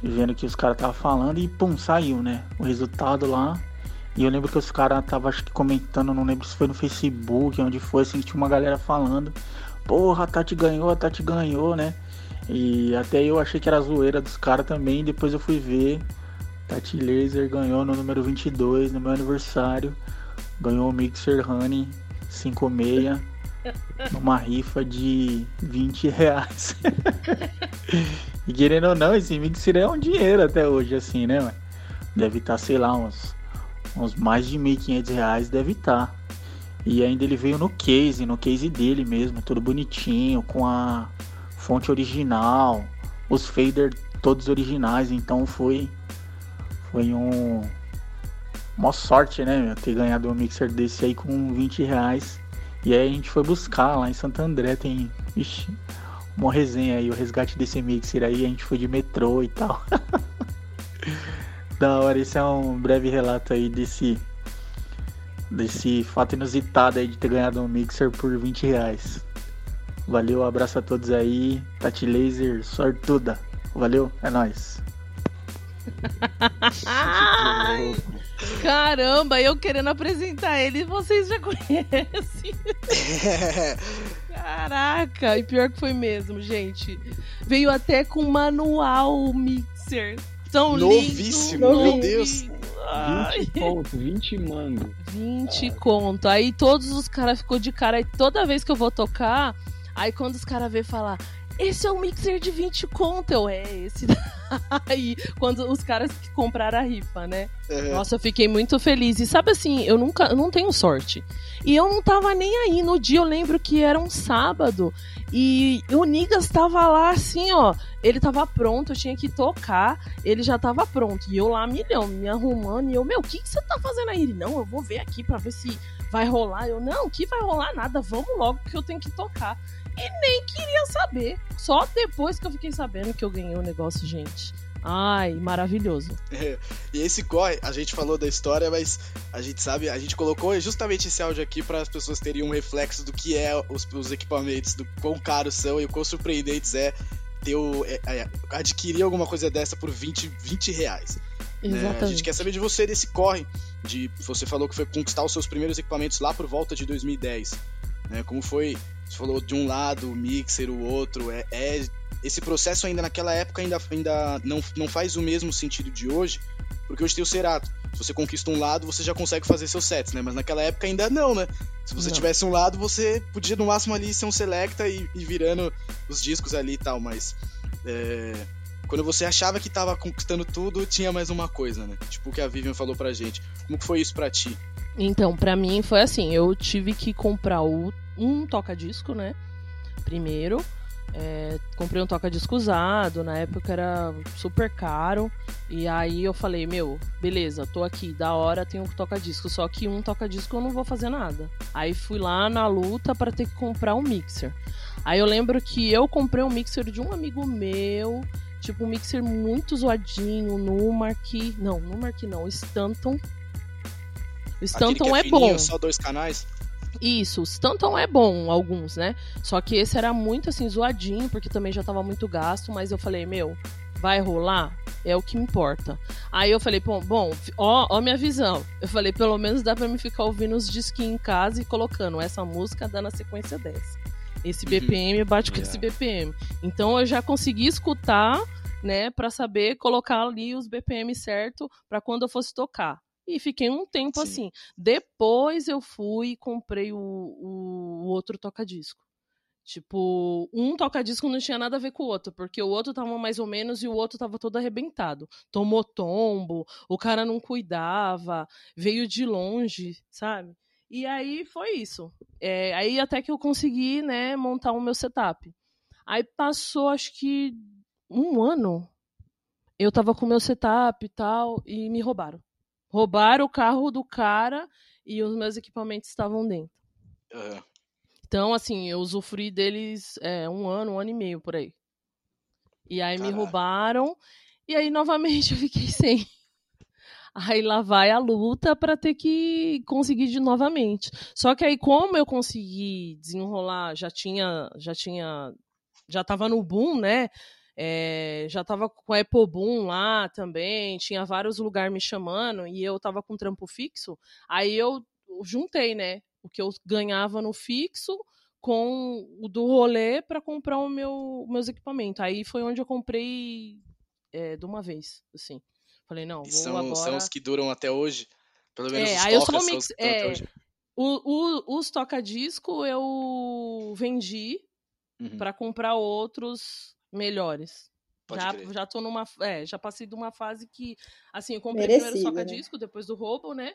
vendo que os caras estavam falando e pum, saiu, né? O resultado lá. E eu lembro que os caras estavam, acho que comentando, não lembro se foi no Facebook, onde foi, assim, tinha uma galera falando. Porra, a Tati ganhou, a Tati ganhou, né? E até eu achei que era zoeira dos caras também. Depois eu fui ver. Tati Laser ganhou no número 22, no meu aniversário. Ganhou o Mixer Honey 56 numa rifa de 20 reais. e querendo ou não, esse Mixer é um dinheiro até hoje, assim, né? Deve estar, sei lá, uns, uns mais de 1.500 reais, deve estar. E ainda ele veio no case, no case dele mesmo, tudo bonitinho, com a fonte original, os fader todos originais, então foi Foi um. Uma sorte, né, meu, ter ganhado um mixer desse aí com 20 reais. E aí a gente foi buscar lá em Santo André, tem. Ixi, uma resenha aí, o resgate desse mixer aí, a gente foi de metrô e tal. [laughs] da hora, esse é um breve relato aí desse. Desse fato inusitado aí de ter ganhado um mixer por 20 reais. Valeu, abraço a todos aí. Tati Laser, sortuda. Valeu, é nóis. Ai, [laughs] caramba, eu querendo apresentar ele, vocês já [laughs] conhecem. Caraca, e pior que foi mesmo, gente. Veio até com manual mixer. Tão Novíssimo, lindo, meu Deus. 20 pontos, 20 mango. 20 conto. Aí todos os caras ficou de cara. Aí toda vez que eu vou tocar, aí quando os caras vê falar, esse é um mixer de 20 conto. Eu, é, esse [laughs] daí. Quando os caras que compraram a rifa, né? É. Nossa, eu fiquei muito feliz. E sabe assim, eu nunca, eu não tenho sorte. E eu não tava nem aí. No dia eu lembro que era um sábado. E o Nigas tava lá assim, ó. Ele tava pronto, eu tinha que tocar. Ele já tava pronto. E eu lá, milhão, me arrumando. E eu, meu, o que, que você tá fazendo aí? Ele, não, eu vou ver aqui pra ver se vai rolar. Eu, não, que vai rolar nada. Vamos logo que eu tenho que tocar. E nem queria saber. Só depois que eu fiquei sabendo que eu ganhei o negócio, gente. Ai, maravilhoso. É, E esse corre, a gente falou da história, mas a gente sabe, a gente colocou justamente esse áudio aqui para as pessoas terem um reflexo do que é os, os equipamentos, do quão caros são e o quão surpreendentes é ter o, é, é, adquirir alguma coisa dessa por 20, 20 reais. né? A gente quer saber de você desse corre, de você falou que foi conquistar os seus primeiros equipamentos lá por volta de 2010, né? Como foi? Você falou de um lado, o mixer, o outro, é, é- esse processo ainda naquela época ainda, ainda não, não faz o mesmo sentido de hoje, porque hoje tem o Cerato. Se você conquista um lado, você já consegue fazer seus sets, né? Mas naquela época ainda não, né? Se você Não. tivesse um lado, você podia no máximo ali ser um selecta e, e virando os discos ali e tal, mas é, quando você achava que tava conquistando tudo, tinha mais uma coisa, né? Tipo o que a Vivian falou pra gente. Como que foi isso pra ti? Então, pra mim foi assim, eu tive que comprar o- um toca-disco, né? Primeiro. É, comprei um toca-disco usado, na época era super caro. E aí eu falei, meu, beleza, tô aqui, da hora tem um toca-disco. Só que um toca-disco eu não vou fazer nada. Aí fui lá na luta para ter que comprar um mixer. Aí eu lembro que eu comprei um mixer de um amigo meu, tipo um mixer muito zoadinho, Numark. Não, Numark não, Stanton. O Stanton que é, fininho, bom. Só dois canais? Isso, o Stanton é bom, alguns, né? Só que esse era muito assim, zoadinho, porque também já tava muito gasto, mas eu falei, meu, vai rolar? É o que importa. Aí eu falei, bom, bom, ó, ó minha visão. Eu falei, pelo menos dá pra me ficar ouvindo os disquinhos em casa e colocando essa música dando a sequência dessa. Esse Uhum. BPM bate com Yeah. esse BPM. Então eu já consegui escutar, né, Pra saber colocar ali os BPM certo pra quando eu fosse tocar. E fiquei um tempo Sim. assim. Depois eu fui e comprei o, o, outro toca-disco. Tipo, um toca-disco não tinha nada a ver com o outro, porque o outro tava mais ou menos e o outro tava todo arrebentado. Tomou tombo, o cara não cuidava, veio de longe, sabe? E aí foi isso. É, aí até que eu consegui, né, montar o meu setup. Aí passou, acho que um ano. Eu tava com o meu setup e tal, e me roubaram. Roubaram o carro do cara e os meus equipamentos estavam dentro. Então, assim, eu usufruí deles é, um ano, um ano e meio por aí. E aí me roubaram, e aí novamente [laughs] eu fiquei sem. Aí lá vai a luta pra ter que conseguir de novamente. Só que aí, como eu consegui desenrolar, já tinha, já tinha, já tava no boom, né? É, já tava com a Apple Boom lá também, tinha vários lugares me chamando e eu tava com trampo fixo. Aí eu juntei, né? O que eu ganhava no fixo com o do rolê para comprar o meu meus equipamentos. Aí foi onde eu comprei é, de uma vez, assim. Falei, não, vou são, agora... são os que duram até hoje? Pelo menos É, os aí eu só mix- os que duram até é. hoje. O, o- os toca-disco eu vendi Uhum. para comprar outros melhores. Pode Já, crer. já tô numa. É, já passei de uma fase que. Assim, eu comprei primeiro o Merecida, né? toca-disco, depois do roubo, né?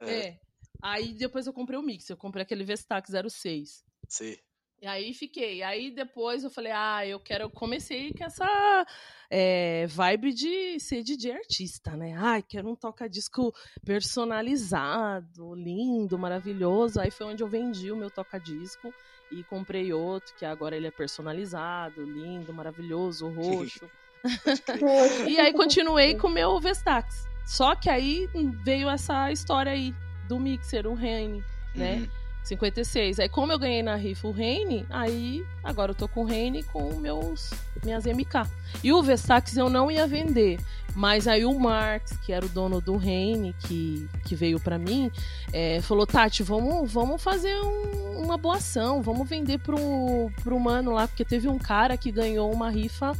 É, É. Aí depois eu comprei o mix. Eu comprei aquele Vestax 06. sei. E aí fiquei. Aí depois eu falei, ah, eu quero. Eu comecei com essa é, vibe de ser DJ artista, né? Ai, quero um toca-disco personalizado, lindo, maravilhoso. Aí foi onde eu vendi o meu toca-disco e comprei outro, que agora ele é personalizado, lindo, maravilhoso, roxo. [laughs] [laughs] e aí continuei com o meu Vestax. Só que aí veio essa história aí do mixer, o Rene, né? Uhum. 56. Aí, como eu ganhei na rifa o Reine, aí agora eu tô com o Reine com meus minhas MK. E o Vestax eu não ia vender, mas aí o Marx, que era o dono do Reine, que, que veio para mim, é, falou: Tati, vamos, vamos fazer um, uma boa ação, vamos vender pro, pro mano lá, porque teve um cara que ganhou uma rifa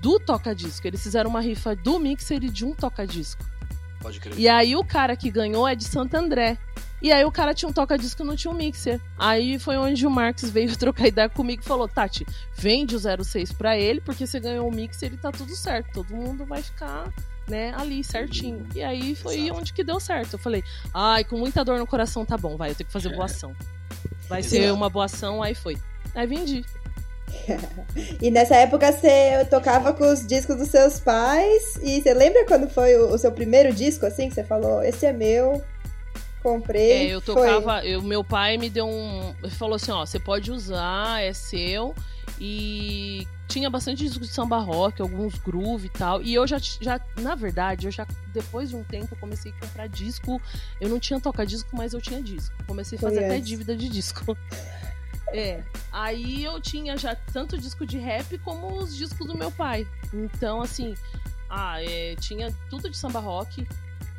do toca-disco. Eles fizeram uma rifa do mixer e de um toca-disco. Pode crer. E aí o cara que ganhou é de Santo André. E aí o cara tinha um toca-disco e não tinha um mixer. Aí foi onde o Marx veio [laughs] trocar ideia comigo e falou: Tati, vende o 06 pra ele, porque você ganhou o mixer e tá tudo certo. Todo mundo vai ficar né, ali certinho. E aí foi Exato. onde que deu certo. Eu falei, ai, com muita dor no coração, tá bom, vai, eu tenho que fazer boa ação. Vai Exato. ser uma boa ação, aí foi. Aí vendi. [laughs] e nessa época você tocava com os discos dos seus pais. E você lembra quando foi o, o seu primeiro disco, assim, que você falou, esse é meu? Comprei. É, eu tocava. Eu, meu pai me deu um. Ele falou assim: ó, você pode usar, é seu. E tinha bastante disco de samba rock, alguns groove e tal. E eu já, já, na verdade, eu já, depois de um tempo, eu comecei a comprar disco. Eu não tinha toca-disco, mas eu tinha disco. Comecei a fazer Foi até dívida de disco. [laughs] É. Aí eu tinha já tanto disco de rap como os discos do meu pai. Então, assim, ah, é, tinha tudo de samba rock,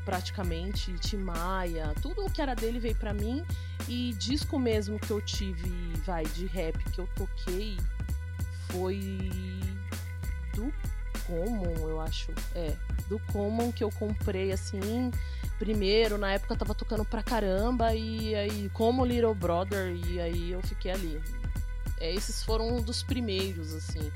praticamente, Timaya, tudo o que era dele veio para mim. E disco mesmo que eu tive, vai, de rap que eu toquei foi do Common, eu acho. É, do Common que eu comprei assim. Primeiro, na época eu tava tocando pra caramba, e aí, como Little Brother, e aí eu fiquei ali. É, esses foram um dos primeiros, assim.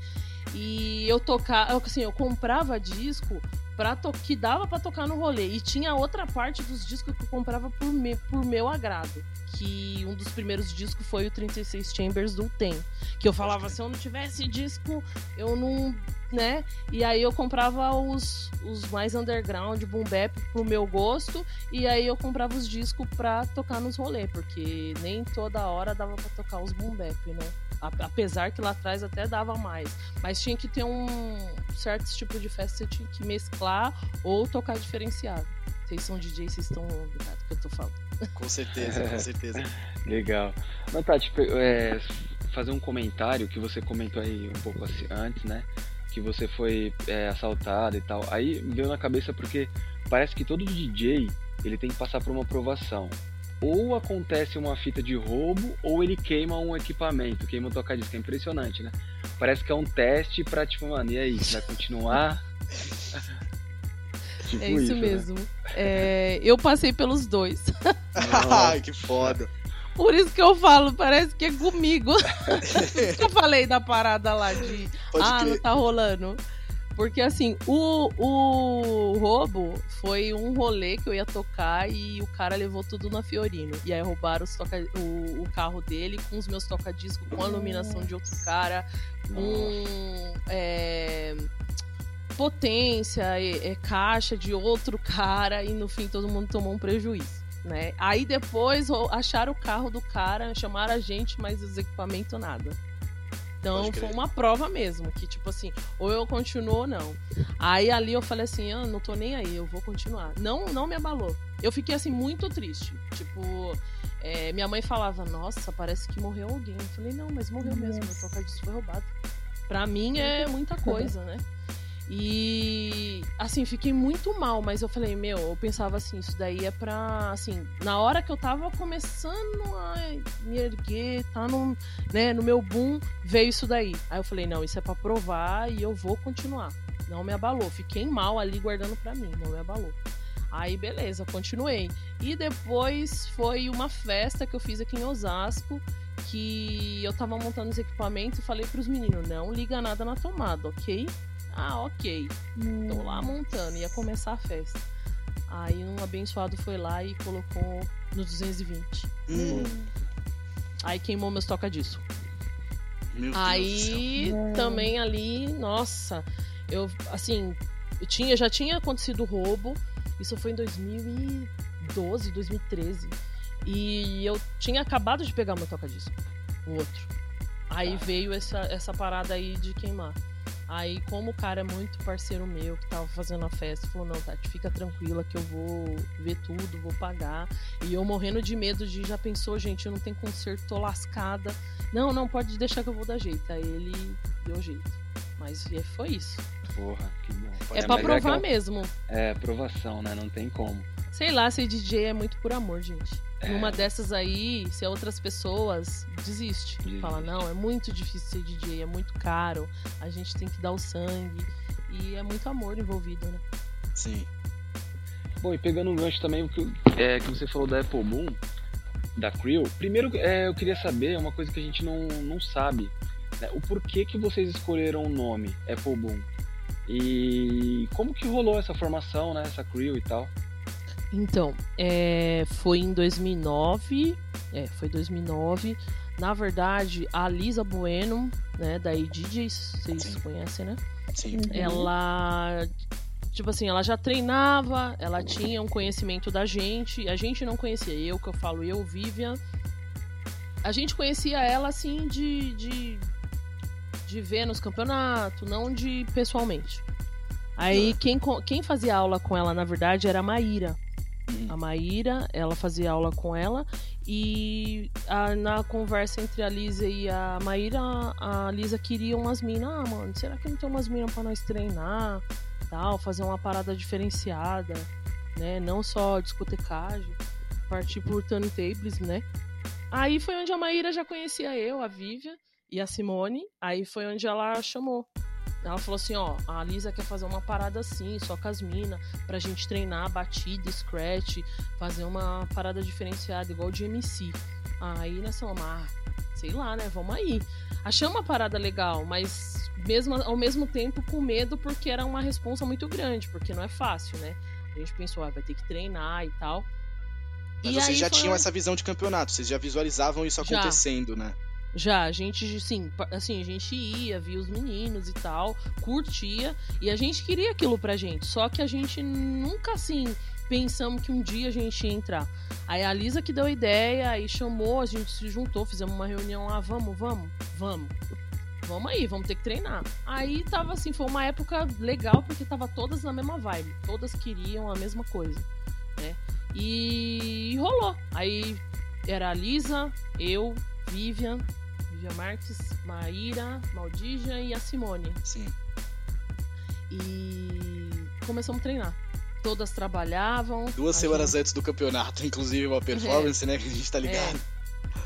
E eu tocava, assim, eu comprava disco pra to que dava para tocar no rolê. E tinha outra parte dos discos que eu comprava por, me por meu agrado. Que um dos primeiros discos foi o 36 Chambers do Tem. Que eu falava, se eu não tivesse disco, eu não. né? E aí eu comprava os, os mais underground, boom bap, pro meu gosto. E aí eu comprava os discos pra tocar nos rolês. Porque nem toda hora dava pra tocar os boom bap, né? Apesar que lá atrás até dava mais. Mas tinha que ter um certo tipo de festa, você tinha que mesclar ou tocar diferenciado. Vocês são DJ, vocês estão ligados que eu tô falando. Com certeza, com certeza. [laughs] Legal. Não, Tati, é, fazer um comentário que você comentou aí um pouco assim, antes, né? Que você foi é, assaltado e tal. Aí veio na cabeça porque parece que todo DJ ele tem que passar por uma aprovação ou acontece uma fita de roubo ou ele queima um equipamento, queima um toca-disco. É impressionante, né? Parece que é um teste pra, tipo, mano, e aí, vai continuar? [laughs] tipo é isso, isso né? mesmo. Né? É, eu passei pelos dois. [laughs] Ai, que foda. Por isso que eu falo, parece que é comigo. [laughs] Por isso que eu falei da parada lá de. Pode ah, crer. não tá rolando. Porque assim, o, o roubo foi um rolê que eu ia tocar e o cara levou tudo na Fiorino. E aí roubaram toca, o, o, carro dele com os meus toca-disco, com a iluminação de outro cara, com é, potência, é, é, caixa de outro cara, e no fim todo mundo tomou um prejuízo. Né? Aí depois acharam o carro do cara, chamaram a gente, mas os equipamentos nada. Então foi uma prova mesmo, que tipo assim, ou eu continuo ou não. Aí ali eu falei assim, ah, não tô nem aí, eu vou continuar. Não, não me abalou. Eu fiquei assim muito triste. Tipo, é, minha mãe falava, nossa, parece que morreu alguém. Eu falei, não, mas morreu mesmo, meu toca disso foi roubado. Pra mim é muita coisa, [laughs] né? E assim, fiquei muito mal, mas eu falei, meu, eu pensava assim, isso daí é pra. Assim, na hora que eu tava começando a me erguer, tá no, né, no meu boom, veio isso daí. Aí eu falei, não, isso é pra provar e eu vou continuar. Não me abalou. Fiquei mal ali guardando pra mim, não me abalou. Aí, beleza, continuei. E depois foi uma festa que eu fiz aqui em Osasco, que eu tava montando os equipamentos e falei pros meninos, não liga nada na tomada, ok? Ah, ok. Hum. Tô lá montando, ia começar a festa. Aí um abençoado foi lá e colocou no 220. Hum. Aí queimou meus toca disso. Meu Aí também ali, nossa, eu assim, eu tinha, já tinha acontecido roubo. Isso foi em 2012, 2013. E eu tinha acabado de pegar meu toca-disco, o outro. Aí Tá. veio essa, essa parada aí de queimar. Aí, como o cara é muito parceiro meu que tava fazendo a festa, falou: Não, Tati, fica tranquila que eu vou ver tudo, vou pagar. E eu morrendo de medo de já pensou, gente, eu não tenho conserto, tô lascada. Não, não, pode deixar que eu vou dar jeito. Aí ele deu jeito. Mas e foi isso. Porra, que bom. É, pra mas provar aquela- mesmo. É, aprovação, né? Não tem como. Sei lá, ser DJ é muito por amor, gente. É. Numa dessas aí, se é outras pessoas, desiste. Desiste. Fala, não, é muito difícil ser DJ, é muito caro, a gente tem que dar o sangue. E é muito amor envolvido, né? Sim. Bom, e pegando um gancho também, que, é, que você falou da Apple Moon, da Creel, primeiro é, eu queria saber uma coisa que a gente não, não sabe. né? O porquê que vocês escolheram o nome Apple Moon? E como que rolou essa formação, né? Essa Creel e tal? Então, é, foi em 2009. É, foi 2009. Na verdade, a Lisa Bueno, né, da DJs, vocês Sim. conhecem, né? Sim. Uhum. ela tipo assim, ela já treinava, ela tinha um conhecimento da gente, a gente não conhecia, eu que eu falo, eu, Vivian, a gente conhecia ela assim de, de, de ver nos campeonatos, não de pessoalmente. Aí quem, co- quem fazia aula com ela, na verdade, era a Maíra. A Maíra, ela fazia aula com ela e a- na conversa entre a Lisa e a Maíra, a Lisa queria umas minas. Ah, mano, será que não tem umas minas pra nós treinar? Tal, fazer uma parada diferenciada, né? Não só discotecagem, partir por turntables, né? Aí foi onde a Maíra já conhecia eu, a Vivian e a Simone. Aí foi onde ela chamou. Ela falou assim, ó, a Lisa quer fazer uma parada assim, só com as minas, pra gente treinar batida, scratch, fazer uma parada diferenciada, igual de MC. Aí nós falamos, ah, sei lá, né, vamos aí. Achamos uma parada legal, mas mesmo, ao mesmo tempo com medo, porque era uma responsa muito grande, porque não é fácil, né? A gente pensou, ah, vai ter que treinar e tal. Mas E vocês já foi tinham essa visão de campeonato, vocês já visualizavam isso Já. acontecendo, né? Já, a gente, sim, assim, a gente ia, via os meninos e tal, curtia, e a gente queria aquilo pra gente, só que a gente nunca, assim, pensamos que um dia a gente ia entrar. Aí a Lisa que deu a ideia, aí chamou, a gente se juntou, fizemos uma reunião lá, vamos, vamos, vamos. Vamos aí, vamos ter que treinar. Aí tava assim, foi uma época legal, porque tava todas na mesma vibe, todas queriam a mesma coisa, né? E rolou. Aí era a Lisa, eu, Vivian, Vivian Marques, Maíra, Maldija e a Simone. Sim. E começamos a treinar. Todas trabalhavam. Duas semanas gente- antes do campeonato, [laughs] inclusive uma performance, né? Que a gente tá ligado.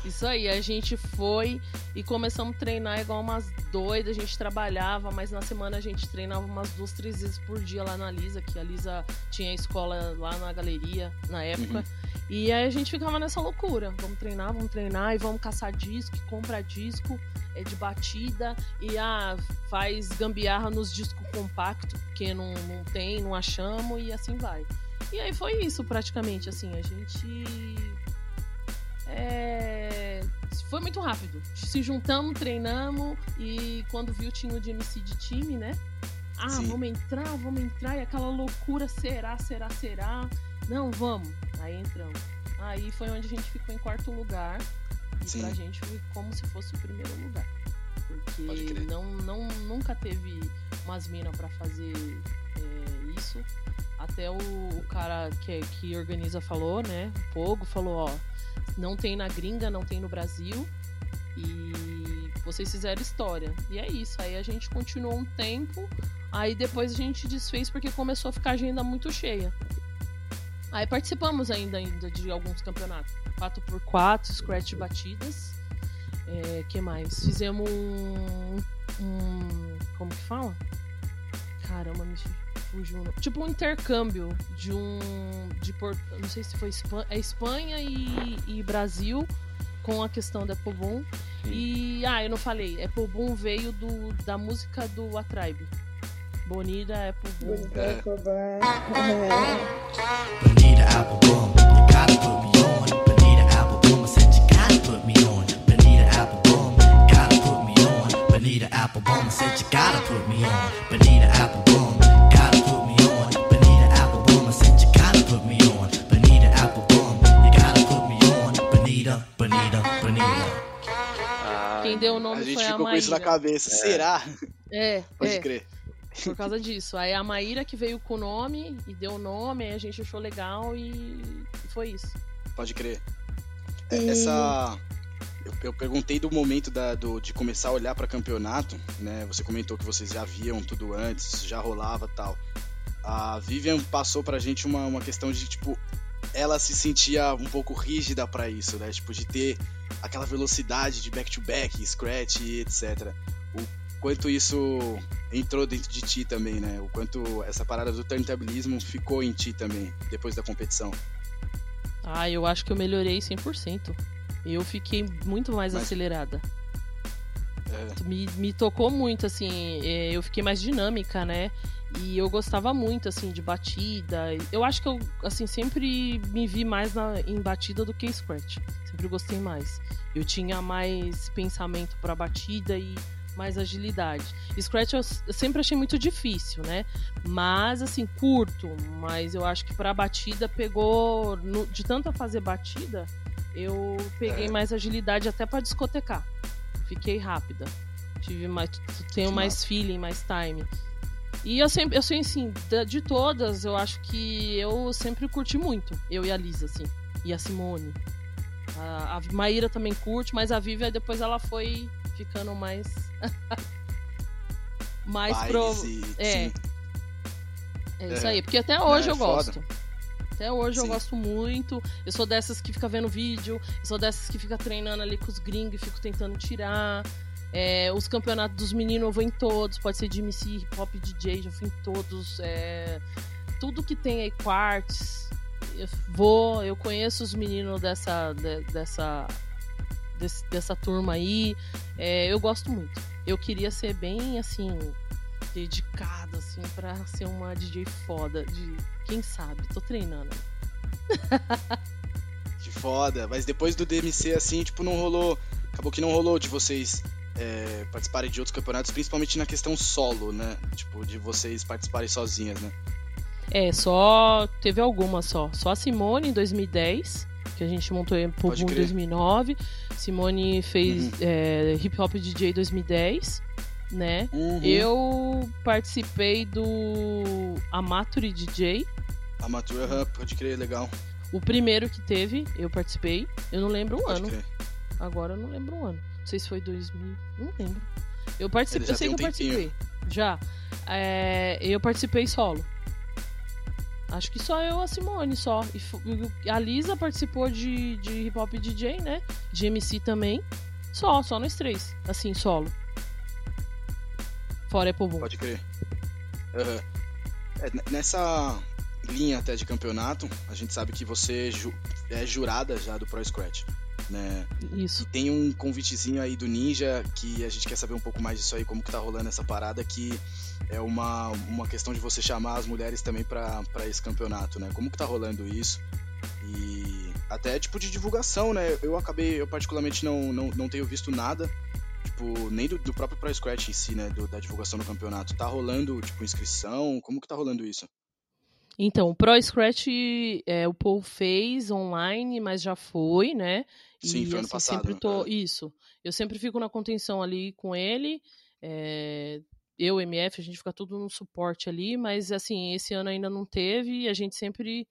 Isso aí, a gente foi e começamos a treinar igual umas doidas. A gente trabalhava, mas na semana a gente treinava umas duas, três vezes por dia lá na Lisa, que a Lisa tinha escola lá na galeria na época. E aí a gente ficava nessa loucura. Vamos treinar, vamos treinar e vamos caçar disco, compra disco é de batida e ah, faz gambiarra nos discos compactos, porque não, não tem, não achamos e assim vai. E aí foi isso praticamente, assim, a gente é, Foi muito rápido. Se juntamos, treinamos e quando viu tinha o de MC de time, né? Ah, Sim. vamos entrar, vamos entrar. E aquela loucura, será, será, será? Não, vamos. Aí entramos. Aí foi onde a gente ficou em quarto lugar. E Sim. pra gente foi como se fosse o primeiro lugar. Porque não, não, nunca teve umas minas pra fazer é, isso. Até o, o cara que, que organiza falou, né? O Pogo falou, ó, não tem na gringa, não tem no Brasil. E vocês fizeram história. E é isso. Aí a gente continuou um tempo. Aí depois a gente desfez porque começou a ficar a agenda muito cheia. Aí participamos ainda, ainda de alguns campeonatos. 4x4, scratch batidas. É, que mais? Fizemos um, um. Como que fala? Caramba, me fugiu. Tipo um intercâmbio de um. De Porto, não sei se foi Espanha, é Espanha e, e Brasil com a questão da Boom. E. Ah, eu não falei. É Epobum veio do, da música do A é Tribe. Bonita Apple Boom. é. Epobum. Bonita said you gotta put me on. Ah, Quem deu o nome A gente foi a ficou com isso na Maíra. cabeça. Será? É, [laughs] Pode é, crer. por causa disso. Aí a Maíra que veio com o nome e deu o nome, aí a gente achou legal e foi isso. Pode crer. É, E- Essa. Eu, eu perguntei do momento da, do- de começar a olhar para campeonato, né? Você comentou que vocês já viam tudo antes, já rolava tal. A Vivian passou pra gente uma, uma questão de, tipo, ela se sentia um pouco rígida pra isso, né? Tipo, de ter aquela velocidade de back-to-back, scratch e etc. O quanto isso entrou dentro de ti também, né? O quanto essa parada do turntablismo ficou em ti também, depois da competição. Ah, eu acho que eu melhorei 100%. Eu fiquei muito mais Mas- acelerada. É, Me, me tocou muito, assim, é, eu fiquei mais dinâmica, né? E eu gostava muito, assim, de batida. Eu acho que eu, assim, sempre me vi mais na- em batida do que scratch. Sempre gostei mais. Eu tinha mais pensamento pra batida e mais agilidade. Scratch eu, sempre achei muito difícil, né? Mas, assim, curto. Mas eu acho que pra batida pegou. no- de tanto eu fazer batida, eu peguei É. mais agilidade até pra discotecar. Fiquei rápida. Tive mais. Tenho mais feeling, mais time. E eu sempre, eu sei assim, de todas, eu acho que eu sempre curti muito. Eu e a Lisa, assim. E a Simone. A, a Maíra também curte, mas a Vivian depois ela foi ficando mais. [laughs] mais pro. e- É. sim. É isso É. aí, porque até hoje é eu foda. gosto. Até hoje eu Sim. gosto muito. Eu sou dessas que fica vendo vídeo, eu sou dessas que fica treinando ali com os gringos e fico tentando tirar. É, os campeonatos dos meninos eu vou em todos, pode ser de MC, hip hop, DJ, já fui em todos. é, tudo que tem aí, quartz, eu vou, eu conheço os meninos dessa, de- dessa, desse- dessa turma aí. é, eu gosto muito. Eu queria ser bem assim, dedicada, assim, pra ser uma DJ foda. De, quem sabe? Tô treinando. [laughs] Que foda. Mas depois do DMC, assim, tipo, não rolou. Acabou que não rolou de vocês é, participarem de outros campeonatos, principalmente na questão solo, né? Tipo, de vocês participarem sozinhas, né? É, só. Teve algumas só. Só a Simone em 2010, que a gente montou em Pubum em crer. 2009. Simone fez Uhum. é, Hip Hop DJ 2010, né? Uhum. Eu participei do Amaturi DJ. Amateur, aham, pode crer, legal. O primeiro que teve, eu participei. Eu não lembro o Pode ano. crer. Agora eu não lembro o ano. Não sei se foi 2000. Não lembro. Eu participei. Eu sei que eu participei. Já. É, eu participei solo. Acho que só eu, a Simone, só. E a Lisa participou de, de hip hop DJ, né? De MC também. Só, só nós três. Assim, solo. Fora Apple Boom. Pode crer. Aham. É, nessa linha até de campeonato, a gente sabe que você é jurada já do Pro Scratch, né? Isso. Tem um convitezinho aí do Ninja que a gente quer saber um pouco mais disso aí, como que tá rolando essa parada, que é uma, uma questão de você chamar as mulheres também pra pra esse campeonato, né? Como que tá rolando isso? E até tipo de divulgação, né? Eu acabei, eu particularmente não, não, não tenho visto nada, tipo, nem do, do próprio Pro Scratch em si, né? Do- da divulgação do campeonato. Tá rolando, tipo, inscrição? Como que tá rolando isso? Então, o Pro Scratch, é, o Paul fez online, mas já foi, né? Sim, foi ano passado, Sempre tô, é. Isso. Eu sempre fico na contenção ali com ele. é, eu, MF, a gente fica tudo no suporte ali, mas assim, esse ano ainda não teve e a gente sempre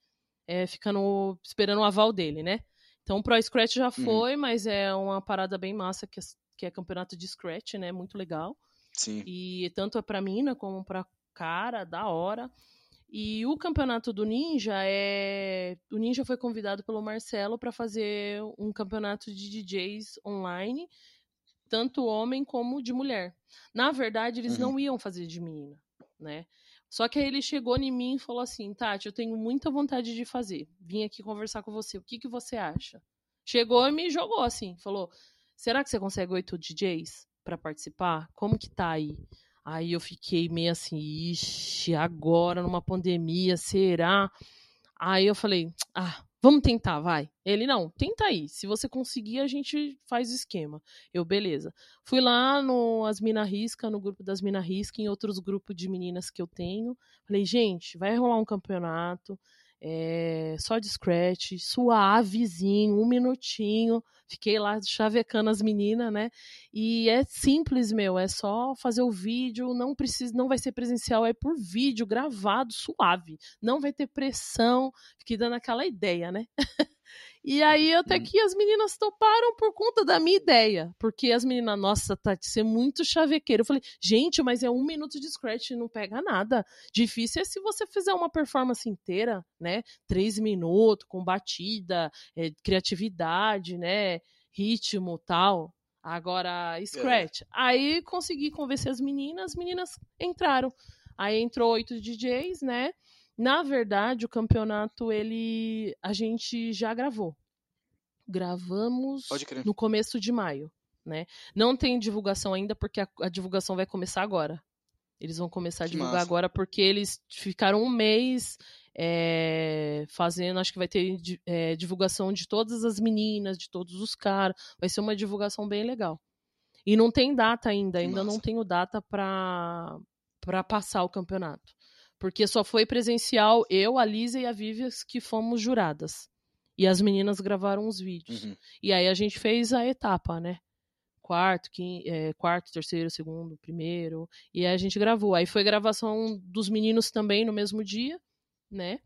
é, fica no, esperando o aval dele, né? Então, o Pro Scratch já Uhum. foi, mas é uma parada bem massa que é, que é campeonato de Scratch, né? Muito legal. Sim. E tanto é pra mina como pra cara, da hora. E o campeonato do Ninja é. O Ninja foi convidado pelo Marcelo para fazer um campeonato de DJs online, tanto homem como de mulher. Na verdade, eles Uhum. não iam fazer de menina, né? Só que aí ele chegou em mim e falou assim: Tati, eu tenho muita vontade de fazer. Vim aqui conversar com você. O que, que você acha? Chegou e me jogou assim: falou: será que você consegue oito DJs para participar? Como que tá aí? Aí eu fiquei meio assim, ixi, agora numa pandemia, será? Aí eu falei, ah, vamos tentar, vai. Ele, não, tenta aí. Se você conseguir, a gente faz o esquema. Eu, beleza. Fui lá no As Mina Risca, no grupo das Mina Risca, em outros grupos de meninas que eu tenho. Falei, gente, vai rolar um campeonato, é, só de scratch, suavezinho, um minutinho. Fiquei lá chavecando as meninas, né? E é simples, meu, é só fazer o vídeo, não precisa, não vai ser presencial, é por vídeo, gravado, suave. Não vai ter pressão, fiquei dando aquela ideia, né? [laughs] E aí até que as meninas toparam por conta da minha ideia. Porque as meninas, nossa, Tati, você é muito chavequeiro. Eu falei, gente, mas é um minuto de scratch não pega nada. Difícil é se você fizer uma performance inteira, né? Três minutos, com batida, é, criatividade, né? Ritmo tal. Agora, scratch. É. Aí consegui convencer as meninas, as meninas entraram. Aí entrou oito DJs, né? Na verdade, o campeonato ele a gente já gravou. Gravamos no começo de maio, né? Não tem divulgação ainda porque a, a divulgação vai começar agora. Eles vão começar a divulgar massa. agora porque eles ficaram um mês é, fazendo, acho que vai ter é, divulgação de todas as meninas, de todos os caras. Vai ser uma divulgação bem legal. E não tem data ainda, ainda Nossa. não tenho data para passar o campeonato. Porque só foi presencial eu, a Lisa e a Vivias que fomos juradas. E as meninas gravaram os vídeos. Uhum. E aí a gente fez a etapa, né? Quarto, é, quarto, terceiro, segundo, primeiro. E aí a gente gravou. Aí foi gravação dos meninos também no mesmo dia, né?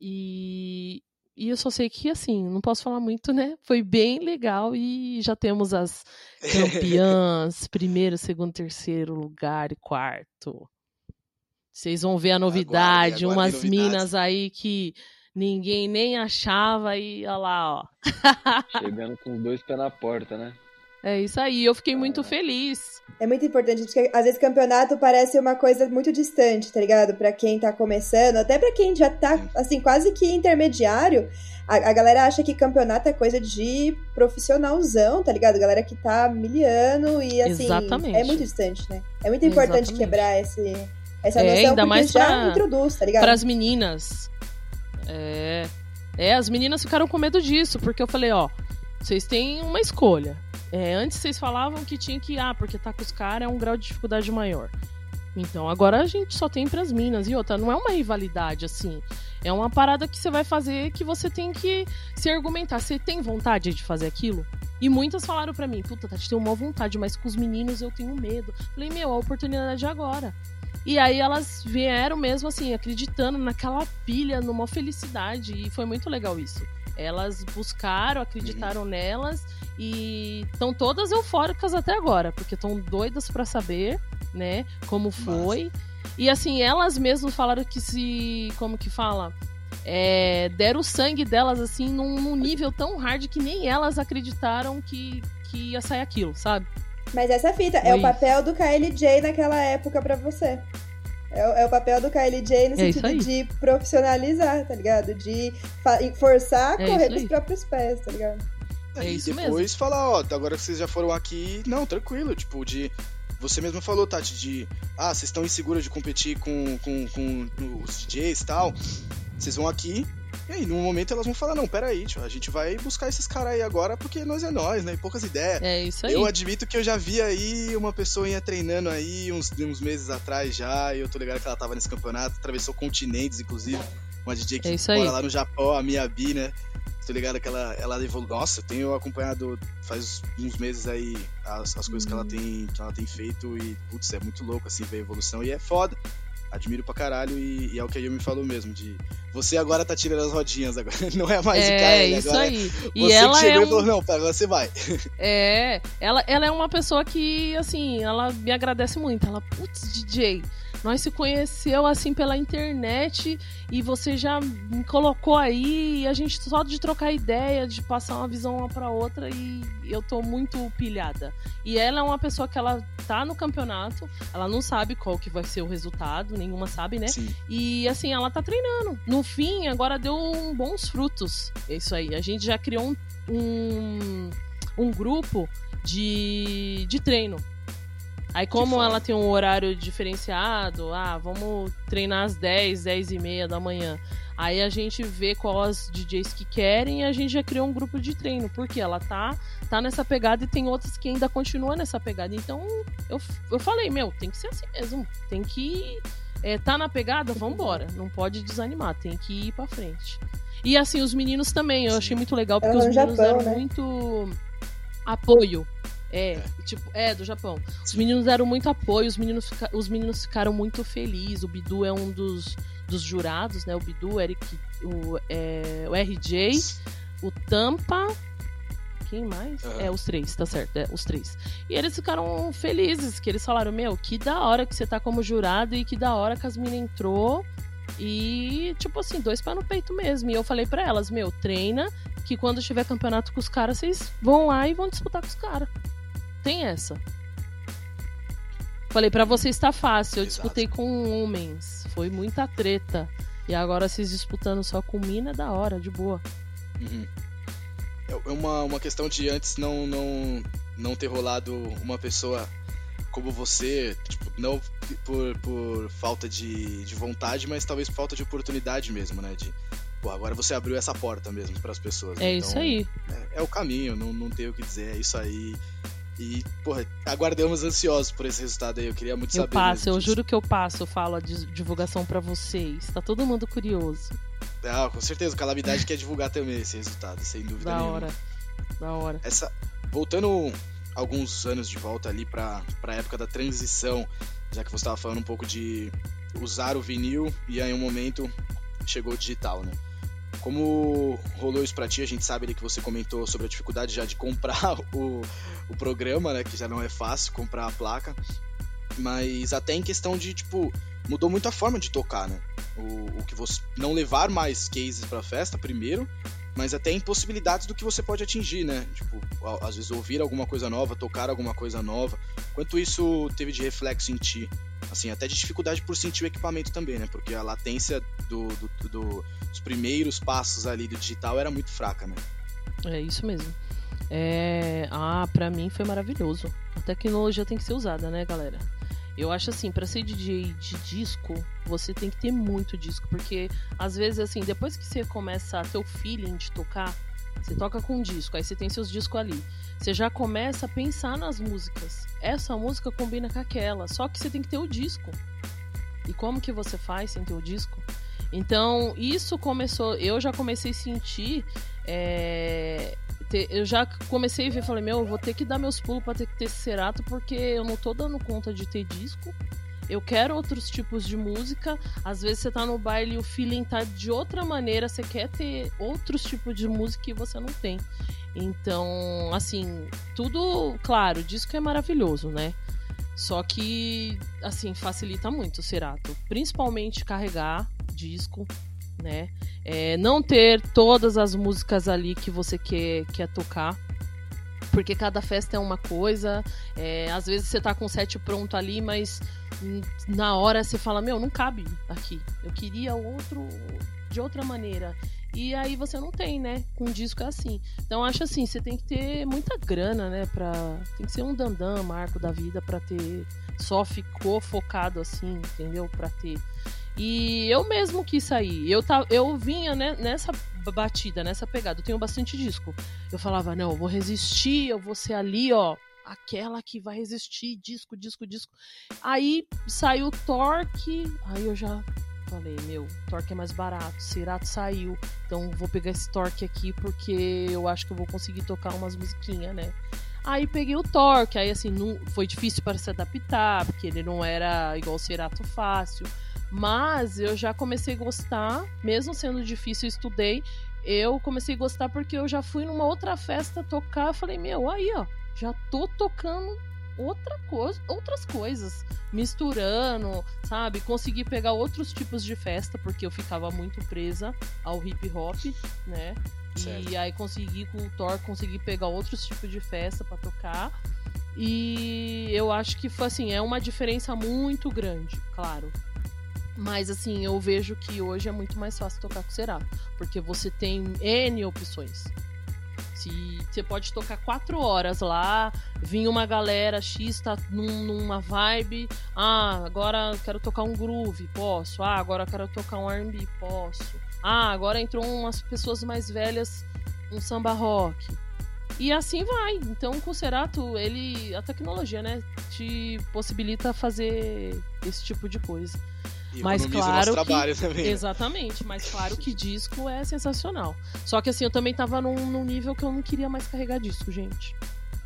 E, e eu só sei que, assim, não posso falar muito, né? Foi bem legal e já temos as [laughs] campeãs, primeiro, segundo, terceiro lugar e quarto. Vocês vão ver a novidade, aguarde umas novidade. minas aí que ninguém nem achava e olha lá, ó. [laughs] Chegando com os dois pés na porta, né? É isso aí, eu fiquei muito feliz. É muito importante, porque às vezes campeonato parece uma coisa muito distante, tá ligado? Pra quem tá começando, até pra quem já tá, assim, quase que intermediário. A, a galera acha que campeonato é coisa de profissionalzão, tá ligado? Galera que tá miliano e assim. Exatamente. É muito distante, né? É muito importante Exatamente. quebrar esse, essa é, ainda mais já pra, introduz, tá ligado? Para as meninas. É. É, as meninas ficaram com medo disso, porque eu falei, ó, vocês têm uma escolha. É, antes vocês falavam que tinha que, ah, porque tá com os caras é um grau de dificuldade maior. Então agora a gente só tem pras minas. E outra, não é uma rivalidade assim. É uma parada que você vai fazer que você tem que se argumentar. Você tem vontade de fazer aquilo? E muitas falaram para mim, puta, Tati, tenho uma vontade, mas com os meninos eu tenho medo. Falei, meu, a oportunidade é agora. E aí elas vieram mesmo assim, acreditando naquela pilha, numa felicidade. E foi muito legal isso. Elas buscaram, acreditaram uhum. nelas e estão todas eufóricas até agora, porque estão doidas para saber, né, como foi. Nossa. E assim, elas mesmas falaram que se. Como que fala? É, deram o sangue delas assim num, num, nível tão hard que nem elas acreditaram que, que ia sair aquilo, sabe? Mas essa fita é o papel do KLJ naquela época para você. É, é, o papel do KLJ no é sentido de profissionalizar, tá ligado? De forçar a é correr dos próprios pés, tá ligado? É e depois mesmo. falar, ó, agora que vocês já foram aqui, não, tranquilo, tipo, de. Você mesmo falou, Tati, de. Ah, vocês estão inseguros de competir com, com, com os DJs e tal. Vocês vão aqui, e aí, num momento elas vão falar, não, peraí, tio, a gente vai buscar esses caras aí agora porque nós é nós, né? poucas ideias. É isso aí. Eu admito que eu já vi aí uma pessoa ia treinando aí uns, uns meses atrás já, e eu tô ligado que ela tava nesse campeonato, atravessou continentes, inclusive. Uma DJ que é mora lá no Japão, a Miyabi, né? Tô ligado que ela, ela evoluiu. Nossa, eu tenho acompanhado faz uns meses aí as, as coisas que ela tem que ela tem feito e, putz, é muito louco assim ver a evolução e é foda admiro pra caralho e, e, é o que a Yumi falou mesmo, de você agora tá tirando as rodinhas, agora [laughs] não é mais é, o cara, é isso agora aí. E você ela chegou é um... e falou, não, pera, você vai. [laughs] É, ela, ela é uma pessoa que, assim, ela me agradece muito, ela, putz, DJ, nós se conheceu assim pela internet e você já me colocou aí e a gente só de trocar ideia, de passar uma visão uma para outra e eu tô muito pilhada. E ela é uma pessoa que ela tá no campeonato, ela não sabe qual que vai ser o resultado, nenhuma sabe, né? Sim. E assim, ela tá treinando. No fim, agora deu um bons frutos. É isso aí. A gente já criou um, um, um grupo de, de treino Aí como ela tem um horário diferenciado, ah, vamos treinar às 10, 10 e meia da manhã. Aí a gente vê quais DJs que querem e a gente já criou um grupo de treino, porque ela tá, tá nessa pegada e tem outras que ainda continuam nessa pegada. Então eu, eu falei, meu, tem que ser assim mesmo. Tem que. É, tá na pegada, vambora. Não pode desanimar, tem que ir pra frente. E assim, os meninos também, eu achei muito legal, porque Era os no meninos Japão, deram né? muito apoio. É, tipo, é, do Japão. Os meninos deram muito apoio, os meninos, fica- os meninos ficaram muito felizes. O Bidu é um dos, dos jurados, né? O Bidu, o Eric, o, é, o RJ, o Tampa. Quem mais? Aham. É, os três, tá certo, é, os três. E eles ficaram felizes, que eles falaram, meu, que da hora que você tá como jurado e que da hora que as minas entrou. E, tipo assim, dois pés no peito mesmo. E eu falei pra elas, meu, treina, que quando tiver campeonato com os caras, vocês vão lá e vão disputar com os caras. Tem essa. Falei, pra vocês tá fácil. Eu Exato. disputei com homens. Foi muita treta. E agora vocês disputando só com mina é da hora, de boa. Uhum. É é uma, uma questão de antes não, não, não ter rolado uma pessoa como você, tipo, não por, por falta de, de vontade, mas talvez por falta de oportunidade mesmo, né? De, pô, agora você abriu essa porta mesmo para as pessoas. É então, isso aí. É, é o caminho, não, não tenho o que dizer, é isso aí. E, porra, aguardamos ansiosos por esse resultado aí. Eu queria muito Eu saber. passo, eu juro que eu passo, eu falo a divulgação pra vocês. Tá todo mundo curioso. Ah, com certeza, o Calamidade quer divulgar também esse resultado, sem dúvida Da nenhuma. hora. Da hora. essa voltando alguns anos de volta ali para a época da transição, já que você estava falando um pouco de usar o vinil e aí um momento chegou o digital, né? Como rolou isso pra ti? A gente sabe ali que você comentou sobre a dificuldade já de comprar [laughs] o, o programa, né? Que já não é fácil comprar a placa. Mas até em questão de, tipo, mudou muito a forma de tocar, né? O, o que você. Não levar mais cases pra festa, primeiro, mas até impossibilidades do que você pode atingir, né? Tipo, às vezes ouvir alguma coisa nova, tocar alguma coisa nova. Quanto isso teve de reflexo em ti? Assim, até de dificuldade por sentir o equipamento também, né? Porque a latência do, do- do- dos primeiros passos ali do digital era muito fraca, né? É isso mesmo. É... Ah, pra mim foi maravilhoso. A tecnologia tem que ser usada, né, galera? Eu acho assim, pra ser DJ de disco, você tem que ter muito disco, porque às vezes assim, depois que você começa a ter o feeling de tocar, você toca com um disco, aí você tem seus discos ali. Você já começa a pensar nas músicas. Essa música combina com aquela, só que você tem que ter o disco. E como que você faz sem ter o disco? Então, isso começou, eu já comecei a sentir é, te- eu já comecei a ver, falei, meu, eu vou ter que dar meus pulos pra ter que ter Cerato, porque eu não tô dando conta de ter disco. Eu quero outros tipos de música. Às vezes você tá no baile e o feeling tá de outra maneira, você quer ter outros tipos de música que você não tem. Então, assim, tudo, claro, disco é maravilhoso, né? Só que, assim, facilita muito o Cerato. Principalmente carregar disco, né? É, não ter todas as músicas ali que você quer, quer tocar. Porque cada festa é uma coisa. é, às vezes você tá com o set pronto ali, mas na hora você fala, meu, não cabe aqui. Eu queria outro de outra maneira. E aí você não tem, né? Com disco é assim. Então acho assim, você tem que ter muita grana, né? Pra... Tem que ser um dandam, marco da vida pra ter. Só ficou focado assim, entendeu? Pra ter. E eu mesmo quis sair. Eu, ta- eu vinha né, nessa batida, nessa pegada. Eu tenho bastante disco. Eu falava, não, eu vou resistir, eu vou ser ali, ó. Aquela que vai resistir, disco, disco, disco. Aí saiu o Torque. Aí eu já falei, meu, Torque é mais barato. Cerato saiu. Então vou pegar esse Torque aqui porque eu acho que eu vou conseguir tocar umas musiquinhas, né? Aí peguei o Torque, aí assim, não, foi difícil para se adaptar, porque ele não era igual o Cerato fácil. Mas eu já comecei a gostar, mesmo sendo difícil, eu estudei. Eu comecei a gostar porque eu já fui numa outra festa tocar. Eu falei, meu, aí ó, já tô tocando outra coisa, outras coisas, misturando, sabe? Consegui pegar outros tipos de festa, porque eu ficava muito presa ao hip hop, né? Certo. E aí consegui com o Thor, consegui pegar outros tipos de festa pra tocar. E eu acho que foi assim, é uma diferença muito grande, claro. Mas assim, eu vejo que hoje é muito mais fácil tocar com Cerato, porque você tem N opções. Se você pode tocar quatro horas lá, vir uma galera X tá num- numa vibe, ah, agora quero tocar um groove, posso. Ah, agora quero tocar um R&B, posso. Ah, agora entrou umas pessoas mais velhas, um samba rock. E assim vai. Então, com o Cerato, ele a tecnologia, né, te possibilita fazer esse tipo de coisa. E Mas claro que- também. né? Exatamente, mas claro que disco é sensacional. Só que assim, eu também tava num, num nível que eu não queria mais carregar disco, gente.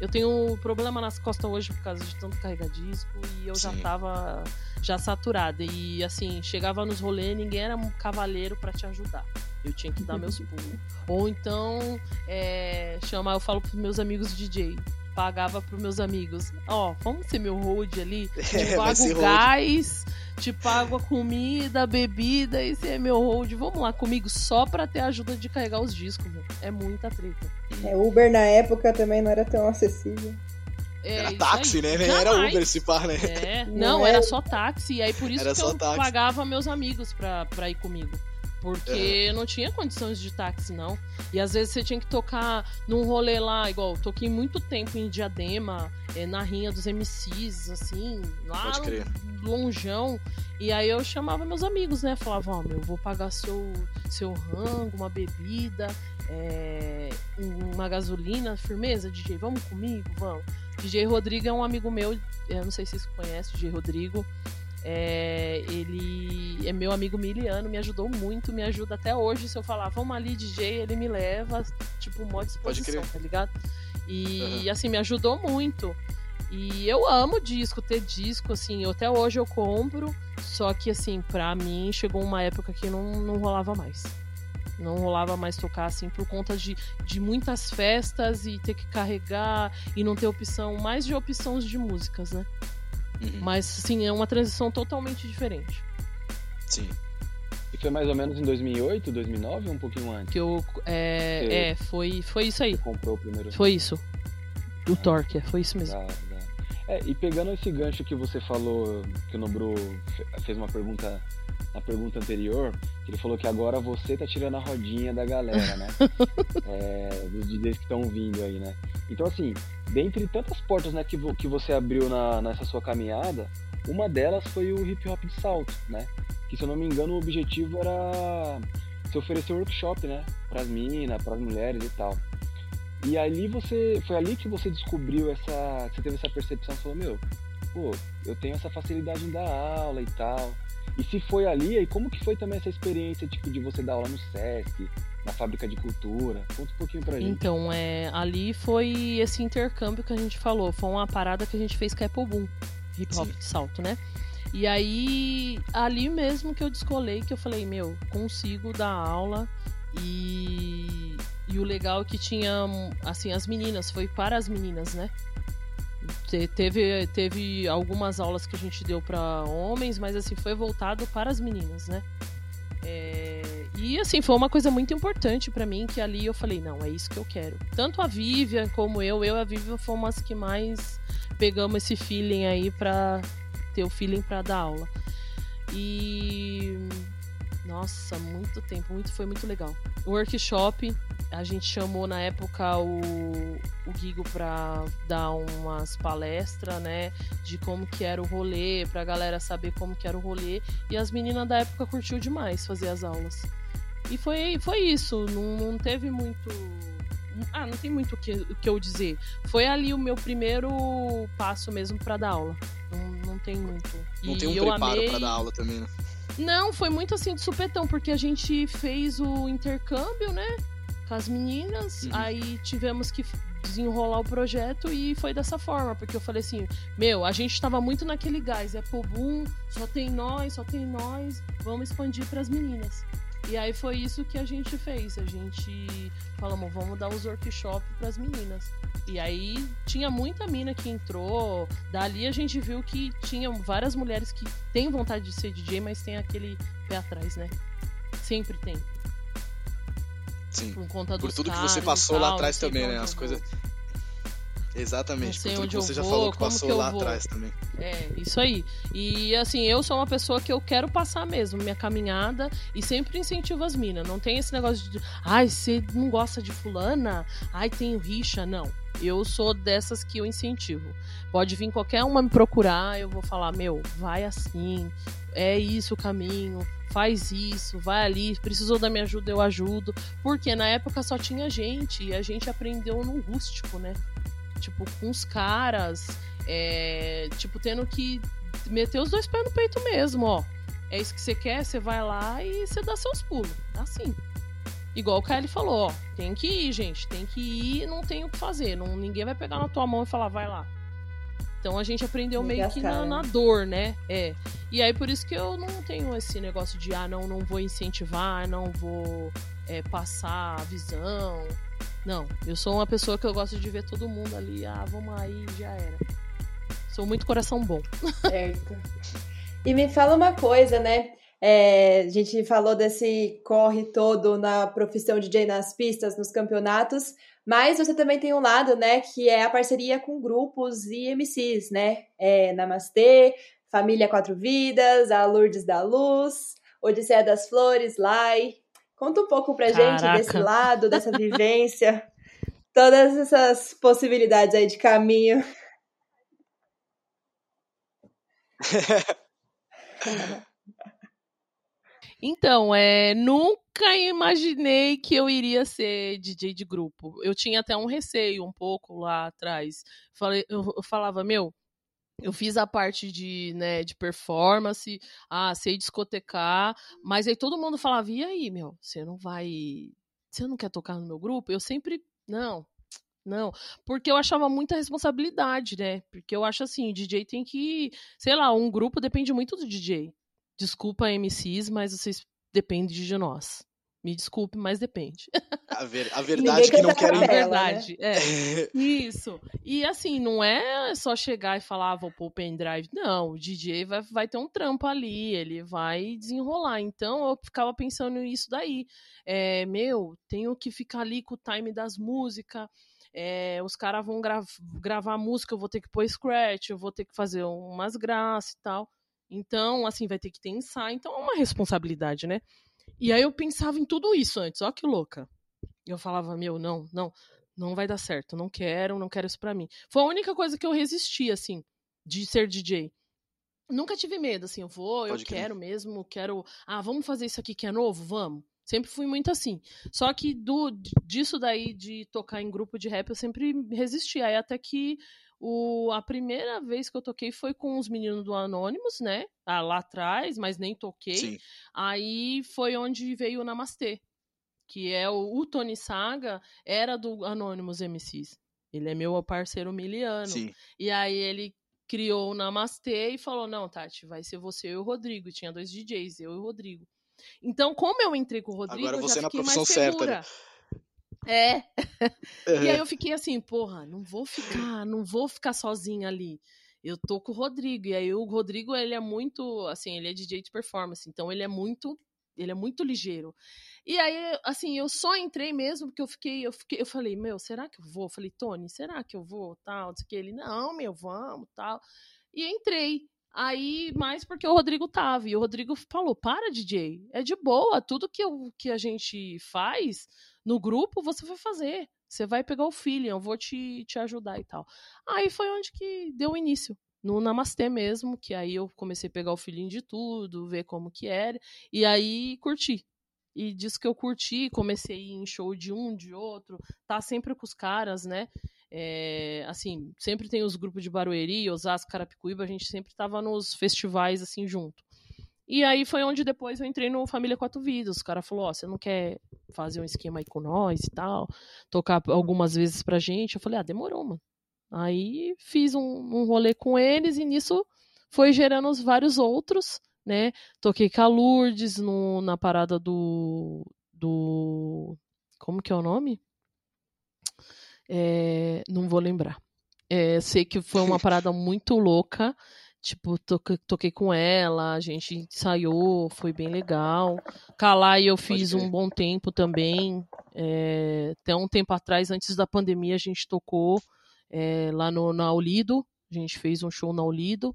Eu tenho problema nas costas hoje por causa de tanto carregar disco e eu já Sim. tava já saturada. E assim, chegava nos rolês, ninguém era um cavaleiro pra te ajudar. Eu tinha que dar meus [laughs] pulos. Ou então, é, chamar, eu falo pros meus amigos DJ. Pagava pros meus amigos. Ó, vamos ser meu hold ali? [laughs] Te É, pago gás, te pago a comida, a bebida, esse é meu hold. Vamos lá comigo só pra ter a ajuda de carregar os discos, meu. É muita treta. É, Uber na época também não era tão acessível. É Era táxi, aí. né? Nem era Jamais. Uber esse par, né? É, Não não, era. era só táxi. E aí por isso Era que eu táxi. pagava meus amigos pra, pra ir comigo. Porque eu não tinha condições de táxi, não. E às vezes você tinha que tocar num rolê lá, igual, toquei muito tempo em Diadema, é, na rinha dos MCs, assim, lá crer. longeão. E aí eu chamava meus amigos, né? Falava, ó, meu, eu vou pagar seu, seu rango, uma bebida, é, uma gasolina, firmeza, DJ, vamos comigo? Vamos. DJ Rodrigo é um amigo meu, eu não sei se vocês conhecem, DJ Rodrigo. É, ele é meu amigo miliano, me ajudou muito, me ajuda até hoje. Se eu falar, vamos ali, DJ, ele me leva, tipo, mó disposição, tá ligado? E Aham. assim, me ajudou muito. E eu amo disco, ter disco, assim, eu- até hoje eu compro, só que assim, pra mim chegou uma época que não, não rolava mais. Não rolava mais tocar, assim, por conta de, de muitas festas e ter que carregar e não ter opção, mais de opções de músicas, né? Uhum. Mas, assim, é uma transição totalmente diferente. Sim. E foi mais ou menos em 2008, 2009 ou um pouquinho antes? Que eu, é, Sim. é, foi, foi isso aí. Você comprou o primeiro Foi isso. Do Torque, é, foi isso mesmo. É, e pegando esse gancho que você falou, que o Nobru fe- fez uma pergunta na pergunta anterior, que ele falou que agora você tá tirando a rodinha da galera, né? [laughs] É, dos DJs que estão vindo aí, né? Então, assim, dentre tantas portas né, que, vo- que você abriu na, nessa sua caminhada, uma delas foi o hip hop de salto, né? Que, se eu não me engano, o objetivo era se oferecer workshop, né? Pras minas, pras mulheres e tal. E ali você. Foi ali que você descobriu essa. Você teve essa percepção e falou, meu, pô, eu tenho essa facilidade em dar aula e tal. E se foi ali, aí como que foi também essa experiência, tipo, de você dar aula no Sesc, na fábrica de cultura? Conta um pouquinho pra gente. Então, é, ali foi esse intercâmbio que a gente falou. Foi uma parada que a gente fez com a Apple Boom, hip hop Sim. de salto, né? E aí, ali mesmo que eu descolei, que eu falei, meu, consigo dar aula. E, e o legal é que tinha, assim, as meninas, foi para as meninas, né? Te- Teve, teve algumas aulas que a gente deu para homens, mas assim, foi voltado para as meninas, né? É, e assim, foi uma coisa muito importante pra mim, que ali eu falei, não, é isso que eu quero. Tanto a Vivian como eu, eu e a Vivian fomos as que mais pegamos esse feeling aí pra ter o feeling pra dar aula. E nossa, muito tempo, muito foi muito legal. Workshop, a gente chamou na época o, o Guigo pra dar umas palestras, né, de como que era o rolê, pra galera saber como que era o rolê. E as meninas da época curtiu demais fazer as aulas. E foi, foi isso, não, não teve muito. Ah, não tem muito o que, o que eu dizer. Foi ali o meu primeiro passo mesmo pra dar aula. Não, não tem muito. Não E tem um eu preparo amei... pra dar aula também, né? Não, foi muito assim de supetão, porque a gente fez o intercâmbio, né? Com as meninas, Uhum. aí tivemos que desenrolar o projeto e foi dessa forma, porque eu falei assim, meu, a gente tava muito naquele gás, é boom, só tem nós, só tem nós, vamos expandir pras meninas. E aí foi isso que a gente fez, a gente falamos, vamos dar os workshops pras meninas. E aí tinha muita mina que entrou. Dali a gente viu que tinham várias mulheres que têm vontade de ser DJ, mas tem aquele pé atrás, né? Sempre tem. Sim. Por conta Por tudo que você passou tal, lá atrás também, né? As coisas. Exatamente. Por tudo que você já vou, falou que passou que lá vou. atrás também. É, isso aí. E assim, eu sou uma pessoa que eu quero passar mesmo minha caminhada e sempre incentivo as minas. Não tem esse negócio de, ai, você não gosta de fulana? Ai, tem rixa. Não. Eu sou dessas que eu incentivo. Pode vir qualquer uma me procurar, eu vou falar, meu, vai assim, é isso o caminho, faz isso, vai ali, precisou da minha ajuda, eu ajudo. Porque na época só tinha gente e a gente aprendeu no rústico, né? Tipo, com os caras, é, tipo, tendo que meter os dois pés no peito mesmo, ó. é isso que você quer, você vai lá e você dá seus pulos. Assim. Igual o Kylie falou, ó, tem que ir, gente, tem que ir, não tem o que fazer. Não, ninguém vai pegar na tua mão e falar, vai lá. Então a gente aprendeu meio que na, na, dor, né? É. E aí por isso que eu não tenho esse negócio de, ah, não, não vou incentivar, não vou é, passar a visão. Não, eu sou uma pessoa que eu gosto de ver todo mundo ali, ah, vamos aí, já era. Sou muito coração bom. Certo. E me fala uma coisa, né? É, a gente falou desse corre todo na profissão de DJ nas pistas, nos campeonatos, mas você também tem um lado, né, que é a parceria com grupos e MCs, né? É, Namastê, Família Quatro Vidas, a Lourdes da Luz, Odisseia das Flores, Lai. Conta um pouco pra Caraca. gente desse lado, dessa vivência, [laughs] todas essas possibilidades aí de caminho. [laughs] Então, é, nunca imaginei que eu iria ser DJ de grupo. Eu tinha até um receio um pouco lá atrás. Falei, eu, eu falava, meu, eu fiz a parte de, né, de performance, ah, sei discotecar, mas aí todo mundo falava, e aí, meu, você não vai. Você não quer tocar no meu grupo? Eu sempre. Não, não, porque eu achava muita responsabilidade, né? Porque eu acho assim, o DJ tem que, sei lá, um grupo depende muito do DJ. Desculpa, MCs, mas vocês dependem de nós. Me desculpe, mas depende. A, ver, a [laughs] verdade é que não querem. A verdade, né? é. Isso. E assim, não é só chegar e falar, ah, vou pôr o pendrive. Não, o DJ vai, vai ter um trampo ali, ele vai desenrolar. Então eu ficava pensando nisso daí. É, meu, tenho que ficar ali com o time das músicas. É, os caras vão gra gravar música, eu vou ter que pôr scratch, eu vou ter que fazer umas graças e tal. Então, assim, vai ter que ter ensaio. Então, é uma responsabilidade, né? E aí eu pensava em tudo isso antes. Ó, que louca. Eu falava, meu, não, não, não vai dar certo. Não quero, não quero isso pra mim. Foi a única coisa que eu resisti, assim, de ser DJ. Nunca tive medo, assim, eu vou, Pode eu crer. quero mesmo, quero. Ah, vamos fazer isso aqui que é novo? Vamos. Sempre fui muito assim. Só que do disso daí de tocar em grupo de rap, eu sempre resisti. Aí até que o, a primeira vez que eu toquei foi com os meninos do Anonymous, né? Ah, lá atrás, mas nem toquei. Sim. Aí foi onde veio o Namastê, que é o, o Tony Saga, era do Anonymous MCs. Ele é meu parceiro miliano. Sim. E aí ele criou o Namastê e falou: Não, Tati, vai ser você e o Rodrigo. E tinha dois DJs, eu e o Rodrigo. Então, como eu entrei com o Rodrigo, Agora você eu já fiquei na profissão mais segura. Certa, né? É. Uhum. E aí eu fiquei assim, porra, não vou ficar, não vou ficar sozinha ali. Eu tô com o Rodrigo. E aí o Rodrigo, ele é muito, assim, ele é DJ de performance, então ele é muito, ele é muito ligeiro. E aí, assim, eu só entrei mesmo porque eu fiquei, eu fiquei, eu falei, meu, será que eu vou? Eu falei, Tony, será que eu vou? Tal, que ele, não, meu, vamos, tal. E entrei. Aí, mais porque o Rodrigo tava. E o Rodrigo falou: para, DJ, é de boa. Tudo que, eu, que a gente faz, no grupo, você vai fazer. Você vai pegar o feeling, eu vou te, te ajudar e tal. Aí foi onde que deu início. No Namastê mesmo, que aí eu comecei a pegar o feeling de tudo, ver como que era, e aí curti. E disso que eu curti, comecei em show de um, de outro, tá sempre com os caras, né? É, assim, sempre tem os grupos de Barueri, Osasco, Carapicuíba, a gente sempre tava nos festivais, assim, junto. E aí foi onde depois eu entrei no Família Quatro Vidas. O cara falou, ó, oh, você não quer fazer um esquema aí com nós e tal, tocar algumas vezes pra gente? Eu falei, ah, demorou, mano. Aí fiz um, um rolê com eles e nisso foi gerando os vários outros, né? Toquei com a Lourdes no, na parada do, do... Como que é o nome? É, não vou lembrar. É, sei que foi uma [laughs] parada muito louca. Tipo, toquei, toquei com ela, a gente ensaiou, foi bem legal. Calai eu fiz um bom tempo também. É, até um tempo atrás, antes da pandemia, a gente tocou é, lá no, na Olido. A gente fez um show na Olido.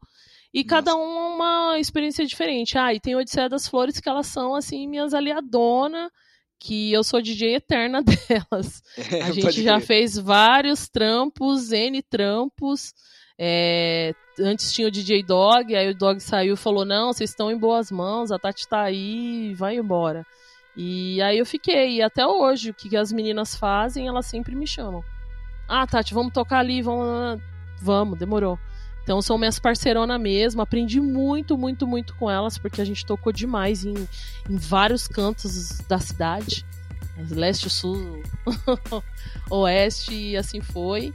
E Nossa. cada um uma experiência diferente. Ah, e tem Odisseia das Flores, que elas são, assim, minhas aliadonas, que eu sou DJ eterna [laughs] delas. [laughs] A gente já fez vários trampos, N trampos. É, antes tinha o DJ Dog, aí o Dog saiu e falou: Não, vocês estão em boas mãos, a Tati tá aí, vai embora. E aí eu fiquei, e até hoje, o que as meninas fazem, elas sempre me chamam. Ah, Tati, vamos tocar ali, vamos. Vamos, demorou. Então são minhas parceironas mesmo. Aprendi muito, muito, muito com elas, porque a gente tocou demais em, em vários cantos da cidade. Leste, sul, [laughs] oeste, e assim foi.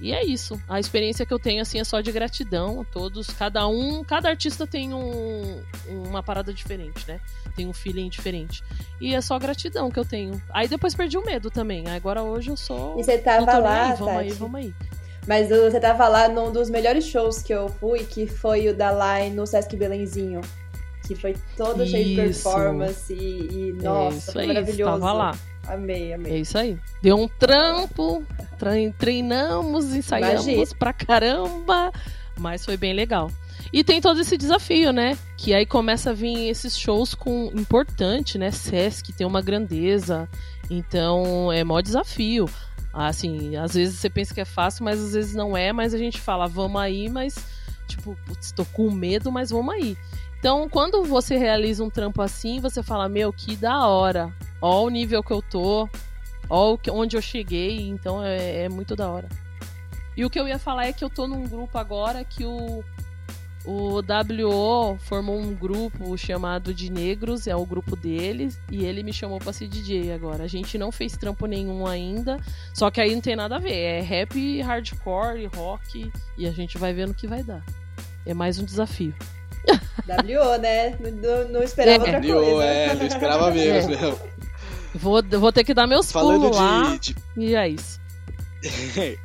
E é isso. A experiência que eu tenho assim é só de gratidão. Todos, cada um, cada artista tem um, uma parada diferente, né? Tem um feeling diferente. E é só gratidão que eu tenho. Aí depois perdi o medo também. Agora hoje eu sou. E você tava tô lá, aí, vamos aí, Tati? vamos aí. Mas você tava lá num dos melhores shows que eu fui, que foi o da Line no Sesc Belenzinho. Que foi todo cheio de Isso. performance e, e, é nossa, isso foi aí, maravilhoso. Tava lá. Amei, É amei. isso aí. Deu um trampo, tre- treinamos, ensaiamos Imagina. pra caramba, mas foi bem legal. E tem todo esse desafio, né? Que aí começa a vir esses shows com importante, né? Sesc tem uma grandeza, então é maior desafio. Assim, às vezes você pensa que é fácil, mas às vezes não é, mas a gente fala, vamos aí, mas tipo, putz, tô com medo, mas vamos aí. Então, quando você realiza um trampo assim, você fala, meu, que da hora. Ó o nível que eu tô, ó o onde eu cheguei, então é, é muito da hora. E o que eu ia falar é que eu tô num grupo agora que o, o WO formou um grupo chamado de Negros, é o grupo deles, e ele me chamou pra ser DJ agora. A gente não fez trampo nenhum ainda, só que aí não tem nada a ver. É rap, hardcore e rock, e a gente vai ver no que vai dar. É mais um desafio. WO, né? Não, não- esperava É. outra coisa. É, não esperava mesmo. É. Vou, vou ter que dar meus Falando pulos lá, de, de e é isso. [laughs]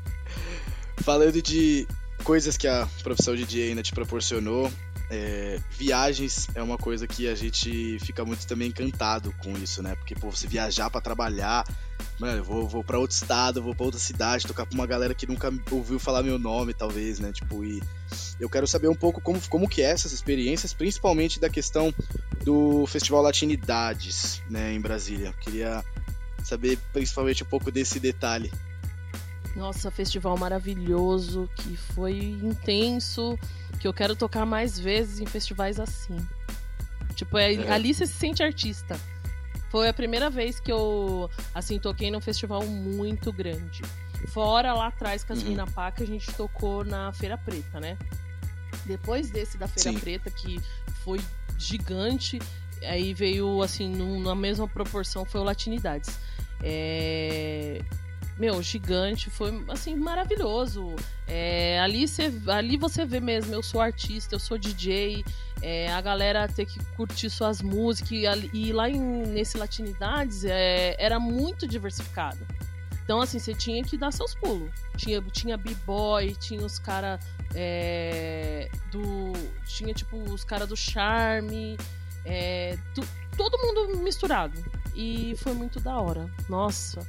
Falando de coisas que a profissão de DJ ainda te proporcionou, é, viagens é uma coisa que a gente fica muito também encantado com isso, né? Porque, pô, você viajar pra trabalhar, mano, eu vou, vou pra outro estado, vou pra outra cidade, tocar pra uma galera que nunca ouviu falar meu nome, talvez, né? Tipo, e eu quero saber um pouco como, como que é essas experiências, principalmente da questão do Festival Latinidades, né, em Brasília. Queria saber principalmente um pouco desse detalhe. Nossa, festival maravilhoso, que foi intenso, que eu quero tocar mais vezes em festivais assim. Tipo, é, É. ali você se sente artista. Foi a primeira vez que eu, assim, toquei num festival muito grande. Fora lá atrás, com as Uhum. Mina que a gente tocou na Feira Preta, né? Depois desse da Feira Sim. Preta, que foi gigante, aí veio, assim, num- na mesma proporção, foi o Latinidades. É, Meu, gigante, foi, assim, maravilhoso. É, ali, cê, ali você vê mesmo, eu sou artista, eu sou DJ, é, a galera ter que curtir suas músicas, e, e lá em, nesse Latinidades é, era muito diversificado. Então, assim, você tinha que dar seus pulos. Tinha, tinha b-boy, tinha os caras do. Tinha, tipo, os caras do charme. é, todo mundo misturado. E foi muito da hora. Nossa.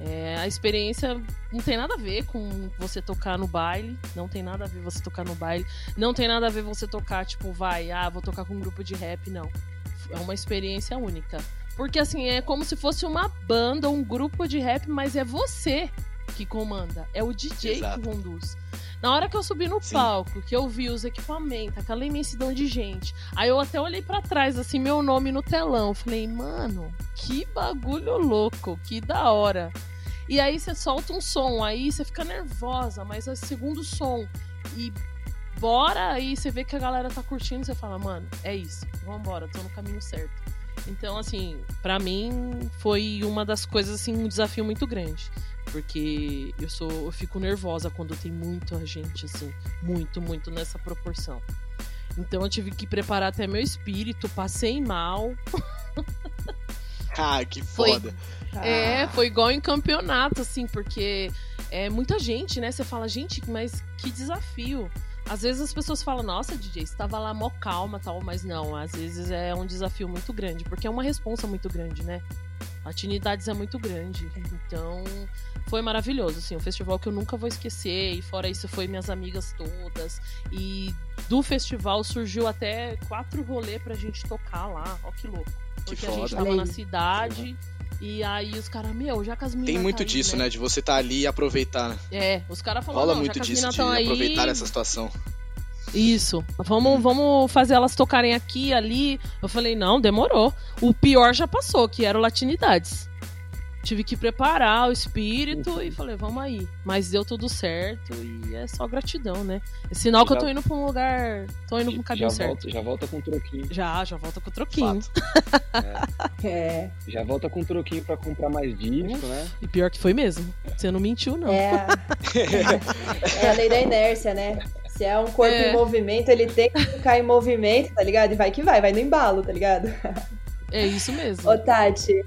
É, a experiência não tem nada a ver com você tocar no baile. Não tem nada a ver você tocar no baile. Não tem nada a ver você tocar, tipo, vai, ah, vou tocar com um grupo de rap. Não. É uma experiência única. Porque assim, é como se fosse uma banda, um grupo de rap, mas é você que comanda. É o DJ Exato. que conduz. Na hora que eu subi no Sim. palco, que eu vi os equipamentos, aquela imensidão de gente, aí eu até olhei pra trás, assim, meu nome no telão. Falei, mano, que bagulho louco, que da hora. E aí você solta um som, aí você fica nervosa, mas é o segundo som. E bora, aí você vê que a galera tá curtindo, você fala, mano, é isso, vambora, tô no caminho certo. Então, assim, pra mim foi uma das coisas, assim, um desafio muito grande. Porque eu sou. Eu fico nervosa quando tem muita gente, assim. Muito, muito nessa proporção. Então eu tive que preparar até meu espírito, passei mal. [laughs] Ah, que Foi- foda. É, Ah, foi igual em campeonato, assim, porque é muita gente, né? Você fala, gente, mas que desafio. Às vezes as pessoas falam, nossa, DJ, você tava lá mó calma tal, mas não, às vezes é um desafio muito grande, porque é uma responsa muito grande, né? A Atinidades é muito grande. Então, foi maravilhoso, assim, um festival que eu nunca vou esquecer. E fora isso, foi minhas amigas todas. E do festival surgiu até quatro rolês pra gente tocar lá. Ó, que louco. Que Porque a gente tava na cidade. E aí os caras, meu, já que as meninas. Tem muito tá aí, disso, né? De você estar ali e aproveitar, né? É, os caras falaram, Rola muito que as disso, de aí. aproveitar essa situação. Isso. Vamos, vamos fazer elas tocarem aqui, ali. Eu falei, não, demorou. O pior já passou, que era o Latinidades. Tive que preparar o espírito e falei, vamos aí. Mas deu tudo certo e é só gratidão, né? É sinal que eu tô indo pra um lugar. tô indo pra um caminho já certo. Volta, já volta com troquinho. Já, já volta com o troquinho. [laughs] É. É, Já volta com troquinho pra comprar mais disco, né? E pior que foi mesmo. Você não mentiu, não. é, a... [laughs] é a lei da inércia, né? Se é um corpo É. em movimento, ele tem que ficar em movimento, tá ligado? E vai que vai, vai no embalo, tá ligado? É isso mesmo. Ô, Tati,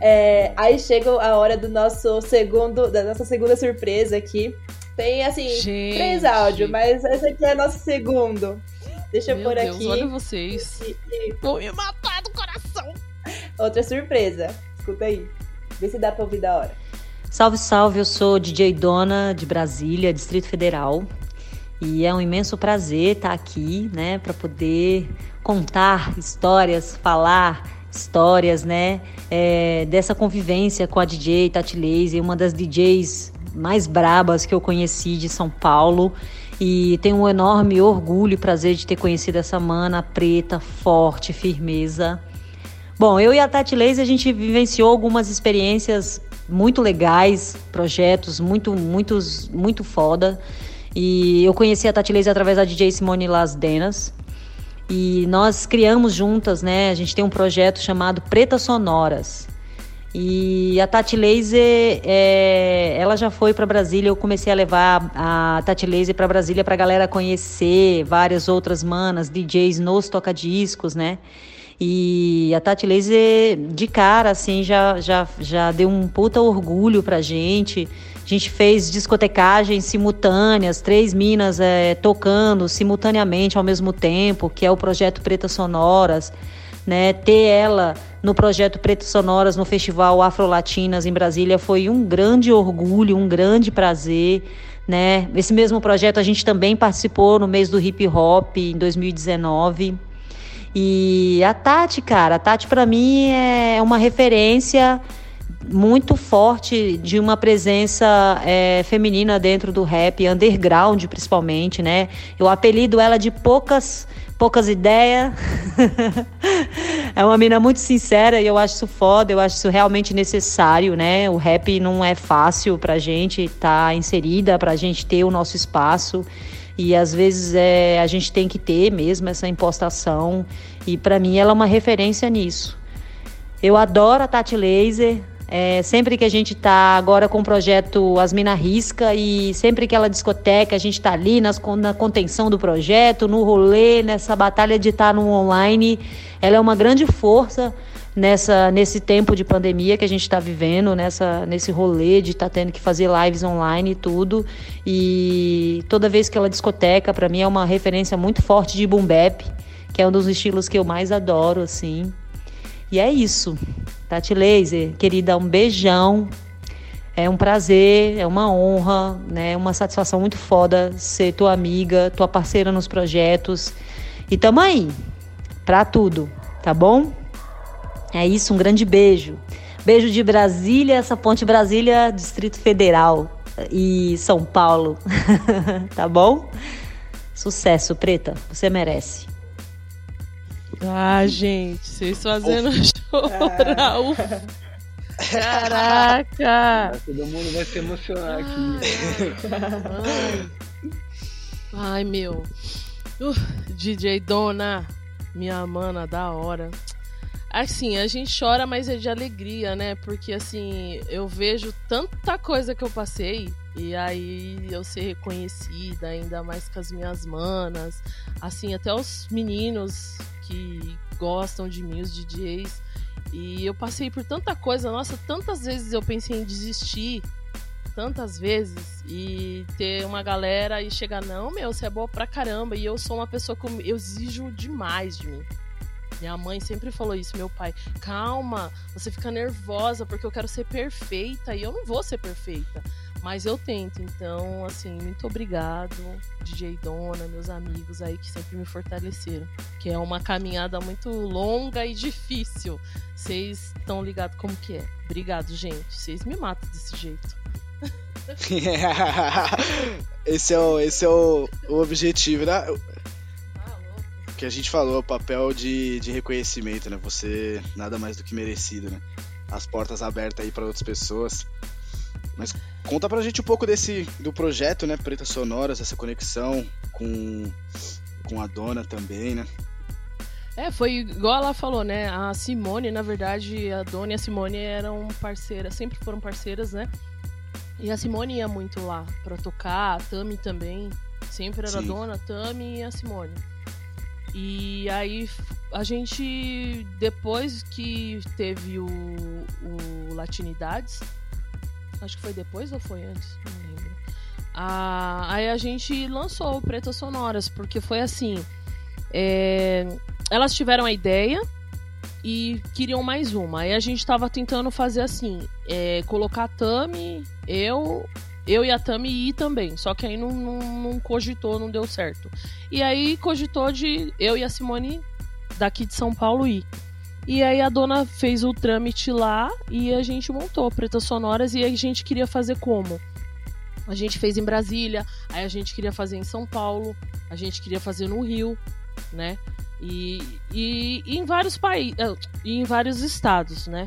é, aí chega a hora do nosso segundo, da nossa segunda surpresa aqui. Tem, assim, Gente. três áudios, mas esse aqui é nosso segundo. Deixa eu Meu pôr Deus, aqui. olha vocês. E- e Vou me matar do coração. outra surpresa. Escuta aí. Vê se dá pra ouvir da hora. Salve, salve, eu sou DJ Dona de Brasília, Distrito Federal. E é um imenso prazer estar aqui, né, para poder contar histórias, falar histórias, né, é, dessa convivência com a DJ Tati Lazy, uma das DJs mais brabas que eu conheci de São Paulo. E tenho um enorme orgulho e prazer de ter conhecido essa mana preta, forte, firmeza. Bom, eu e a Tati a gente vivenciou algumas experiências muito legais, projetos muito, muitos, muito foda. E eu conheci a Tati através da DJ Simone Las Denas. E nós criamos juntas, né? A gente tem um projeto chamado Pretas Sonoras. E a Tati Laser, é, ela já foi para Brasília. Eu comecei a levar a Tati Laser para Brasília para a galera conhecer várias outras manas, DJs nos toca-discos, né? E a Tati Laser, de cara, assim, já, já, já deu um puta orgulho pra gente. A gente fez discotecagens simultâneas, três minas é, tocando simultaneamente ao mesmo tempo, que é o projeto Pretas Sonoras. Né? Ter ela no projeto Pretas Sonoras no Festival Afro Latinas em Brasília foi um grande orgulho, um grande prazer. Né? Esse mesmo projeto a gente também participou no mês do hip hop em 2019. E a Tati, cara, a Tati para mim é uma referência muito forte de uma presença é, feminina dentro do rap, underground principalmente, né? Eu apelido ela de poucas, poucas ideias. [laughs] é uma mina muito sincera e eu acho isso foda, eu acho isso realmente necessário, né? O rap não é fácil pra gente estar tá inserida, pra gente ter o nosso espaço. E às vezes é, a gente tem que ter mesmo essa impostação. E para mim ela é uma referência nisso. Eu adoro a Tati Laser. É, sempre que a gente tá agora com o projeto As Mina Risca e sempre que ela discoteca, a gente tá ali nas, na contenção do projeto, no rolê, nessa batalha de estar tá no online. Ela é uma grande força nessa nesse tempo de pandemia que a gente está vivendo, nessa nesse rolê de estar tá tendo que fazer lives online e tudo. E toda vez que ela discoteca, para mim é uma referência muito forte de boom bap, que é um dos estilos que eu mais adoro assim. E é isso. Tati Laser, querida, um beijão. É um prazer, é uma honra, né? Uma satisfação muito foda ser tua amiga, tua parceira nos projetos. E tamo aí, pra tudo, tá bom? É isso, um grande beijo. Beijo de Brasília, essa ponte Brasília, Distrito Federal e São Paulo. [laughs] tá bom? Sucesso, preta, você merece. Ah, gente, vocês fazendo chorar. Ufa. Caraca! Todo mundo vai se emocionar aqui. Ai, Ai meu. Uh, DJ Dona, minha mana, da hora. Assim, a gente chora, mas é de alegria, né? Porque assim, eu vejo tanta coisa que eu passei. E aí eu ser reconhecida, ainda mais com as minhas manas. Assim, até os meninos que gostam de mim, os DJs. E eu passei por tanta coisa, nossa, tantas vezes eu pensei em desistir. Tantas vezes. E ter uma galera e chegar, não, meu, você é boa pra caramba. E eu sou uma pessoa que eu, exijo demais de mim. Minha mãe sempre falou isso, meu pai. Calma, você fica nervosa porque eu quero ser perfeita e eu não vou ser perfeita. Mas eu tento, então, assim, muito obrigado, DJ Dona, meus amigos aí que sempre me fortaleceram. Que é uma caminhada muito longa e difícil. Vocês estão ligados como que é. Obrigado, gente. Vocês me matam desse jeito. [laughs] esse é o, esse é o, o objetivo, né? que a gente falou, o papel de, de reconhecimento, né? Você nada mais do que merecido, né? as portas abertas aí para outras pessoas. Mas conta pra gente um pouco desse do projeto, né, Pretas Sonoras, essa conexão com com a dona também, né? É, foi igual ela falou, né? A Simone, na verdade, a Dona e a Simone eram parceiras, sempre foram parceiras, né? E a Simone ia muito lá pra tocar, a Tami também. Sempre era Sim. a Dona, a Tami e a Simone. E aí a gente, depois que teve o, o Latinidades, acho que foi depois ou foi antes? Não lembro. Ah, aí a gente lançou o Pretas Sonoras, porque foi assim. é, elas tiveram a ideia e queriam mais uma. Aí a gente tava tentando fazer assim: é, colocar a Tami, eu, eu e a Tami ir também. Só que aí não, não, não cogitou, não deu certo. E aí cogitou de eu e a Simone daqui de São Paulo ir. E aí a dona fez o trâmite lá e a gente montou Pretas Sonoras e a gente queria fazer como? A gente fez em Brasília, aí a gente queria fazer em São Paulo, a gente queria fazer no Rio, né? E, e, e em vários países, em vários estados, né?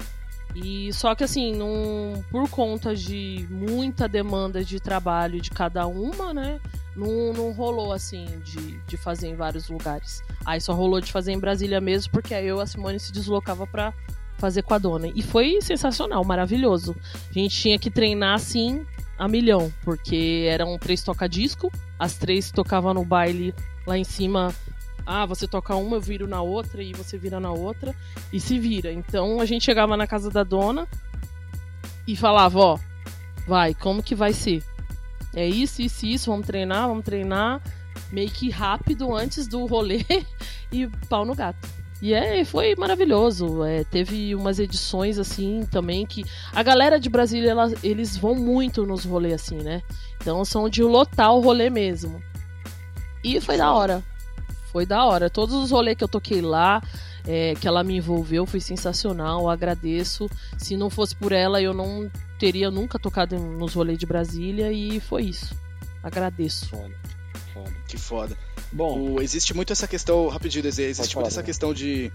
E só que assim, num, por conta de muita demanda de trabalho de cada uma, né? Não, não rolou assim de, de fazer em vários lugares. Aí só rolou de fazer em Brasília mesmo, porque aí eu a Simone se deslocava pra fazer com a dona. E foi sensacional, maravilhoso. A gente tinha que treinar assim a milhão, porque eram três toca-disco, as três tocavam no baile lá em cima. Ah, você toca uma, eu viro na outra, e você vira na outra, e se vira. Então a gente chegava na casa da dona e falava: Ó, vai, como que vai ser? É isso, isso, isso, vamos treinar, vamos treinar, meio que rápido antes do rolê [laughs] e pau no gato. E é, foi maravilhoso. É, teve umas edições assim também que. A galera de Brasília, ela- eles vão muito nos rolês assim, né? Então são de lotar o rolê mesmo. E foi da hora. Foi da hora. Todos os rolês que eu toquei lá, é, que ela me envolveu, foi sensacional. Eu agradeço. Se não fosse por ela, eu não teria nunca tocado nos rolês de Brasília. E foi isso. Agradeço. Foda, foda. Que foda. Bom, O- existe muito essa questão, rapidinho, Dezê, existe muito essa questão de,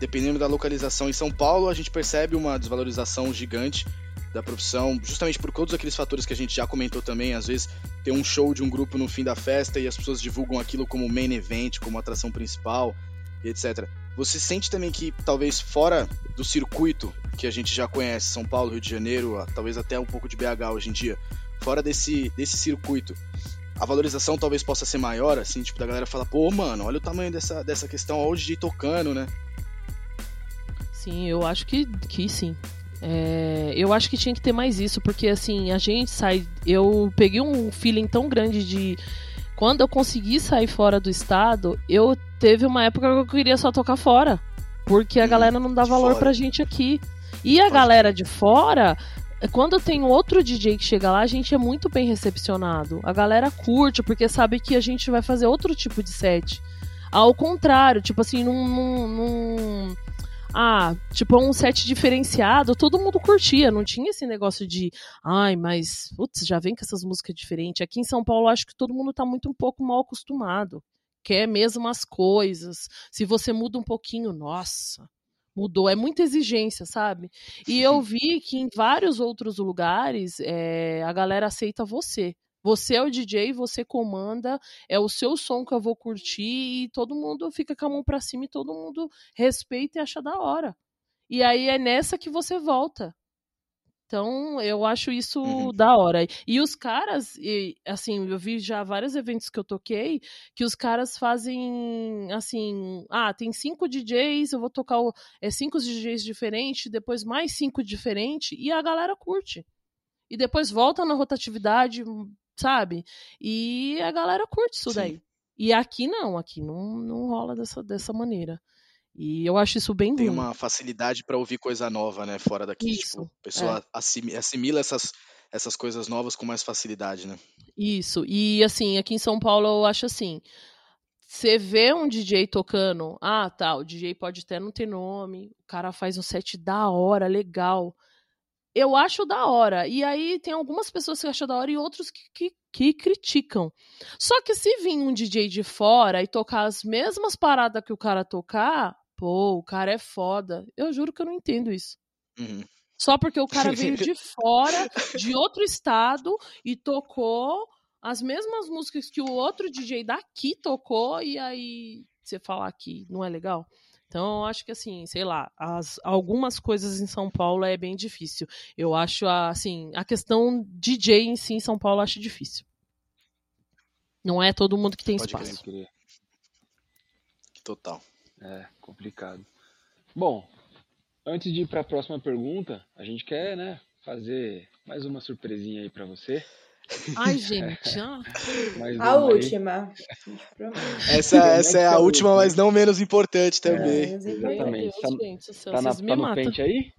dependendo da localização em São Paulo, a gente percebe uma desvalorização gigante da profissão, justamente por todos aqueles fatores que a gente já comentou também, às vezes tem um show de um grupo no fim da festa e as pessoas divulgam aquilo como main event, como atração principal, etc. Você sente também que talvez fora do circuito que a gente já conhece, São Paulo, Rio de Janeiro, talvez até um pouco de BH hoje em dia, fora desse, desse circuito, a valorização talvez possa ser maior, assim, tipo, da galera fala, pô, mano, olha o tamanho dessa, dessa questão, olha o DJ tocando, né? Sim, eu acho que, que sim. É, eu acho que tinha que ter mais isso, porque assim, a gente sai. Eu peguei um feeling tão grande de. Quando eu consegui sair fora do estado, eu teve uma época que eu queria só tocar fora. Porque a Hum, galera não dá valor fora. pra gente aqui. E a Pode galera de fora, quando tem outro DJ que chega lá, a gente é muito bem recepcionado. A galera curte, porque sabe que a gente vai fazer outro tipo de set. Ao contrário, tipo assim, num. num- num- ah, tipo, um set diferenciado, todo mundo curtia, não tinha esse negócio de, ai, mas, putz, já vem com essas músicas diferentes. Aqui em São Paulo, acho que todo mundo tá muito um pouco mal acostumado. Quer mesmo as coisas. Se você muda um pouquinho, nossa, mudou. É muita exigência, sabe? E eu vi que em vários outros lugares é, a galera aceita você. Você é o DJ, você comanda, é o seu som que eu vou curtir e todo mundo fica com a mão pra cima e todo mundo respeita e acha da hora. E aí é nessa que você volta. Então, eu acho isso Uhum. da hora. E os caras, e, assim, eu vi já vários eventos que eu toquei, que os caras fazem, assim, ah, tem cinco DJs, eu vou tocar o, é, cinco DJs diferentes, depois mais cinco diferentes, e a galera curte. E depois volta na rotatividade, sabe? E a galera curte isso Sim. daí. E aqui não, aqui não, não rola dessa, dessa maneira. E eu acho isso bem Tem ruim. uma facilidade pra ouvir coisa nova, né, fora daqui, Isso, tipo, a pessoa assimi- assimila essas, essas coisas novas com mais facilidade, né? Isso. E assim, aqui em São Paulo eu acho assim. Você vê um DJ tocando, ah, tá, o DJ pode até não ter nome, o cara faz um set da hora, legal. Eu acho da hora. E aí tem algumas pessoas que acham da hora e outros que, que, que criticam. Só que se vir um DJ de fora e tocar as mesmas paradas que o cara tocar, pô, o cara é foda. Eu juro que eu não entendo isso. Uhum. só porque o cara veio de [laughs] fora, de outro estado e tocou as mesmas músicas que o outro DJ daqui tocou e aí você falar que não é legal. Então, eu acho que assim, sei lá, as, algumas coisas em São Paulo é bem difícil. Eu acho assim, a questão DJ em si em São Paulo eu acho difícil. Não é todo mundo que tem Pode espaço. Crer. Total. É, complicado. Bom, antes de ir para a próxima pergunta, a gente quer, né, fazer mais uma surpresinha aí para você. Ai, gente, ah, [laughs] Mais A uma aí. última. Essa, essa é a última, mas não menos importante também. É, Exatamente. meu Deus, Tá- gente Tá, na, vocês me tá no pente aí?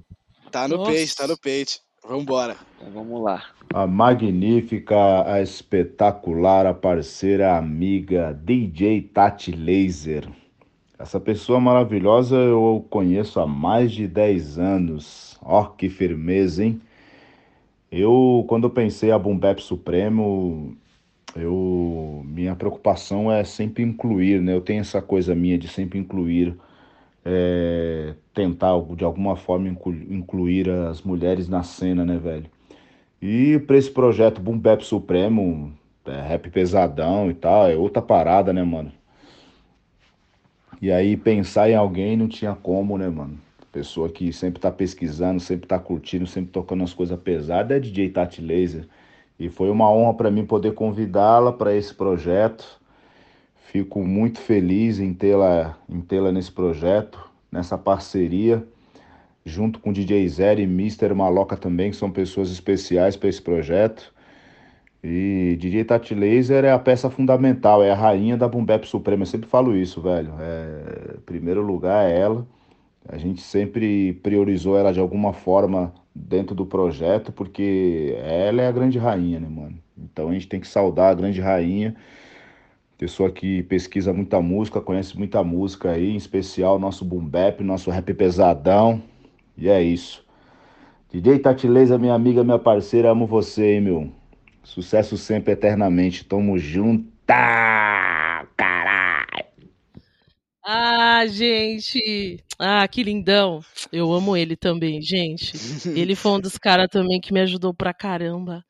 Tá no Nossa. page, tá no page. Vambora. Então vamos lá. A magnífica, a espetacular, a parceira, a amiga DJ Tati Laser. Essa pessoa maravilhosa eu conheço há mais de 10 anos. Ó, que firmeza, hein? Eu, quando eu pensei a Boom Bap Supremo, eu, minha preocupação é sempre incluir, né? Eu tenho essa coisa minha de sempre incluir, é, tentar de alguma forma inclu- incluir as mulheres na cena, né, velho? E pra esse projeto Boom Bap Supremo, é, rap pesadão e tal, é outra parada, né, mano? E aí pensar em alguém não tinha como, né, mano? Pessoa que sempre tá pesquisando, sempre tá curtindo, sempre tocando as coisas pesadas é DJ Tati Laser. E foi uma honra pra mim poder convidá-la para esse projeto. Fico muito feliz em tê-la em tê-la nesse projeto, nessa parceria junto com DJ Zero e Mr. Maloca também, que são pessoas especiais para esse projeto. E DJ Tati Laser é a peça fundamental, é a rainha da Boom Bap Suprema. Eu sempre falo isso, velho. É, primeiro lugar é ela. A gente sempre priorizou ela de alguma forma dentro do projeto, porque ela é a grande rainha, né, mano? Então a gente tem que saudar a grande rainha. Pessoa que pesquisa muita música, conhece muita música aí, em especial nosso boom bap, nosso rap pesadão. E é isso. DJ Tati minha amiga, minha parceira, amo você, hein, meu. Sucesso sempre, eternamente. Tamo junto. Caralho. Ah, gente! Ah, que lindão! Eu amo ele também, gente. [laughs] Ele foi um dos caras também que me ajudou pra caramba.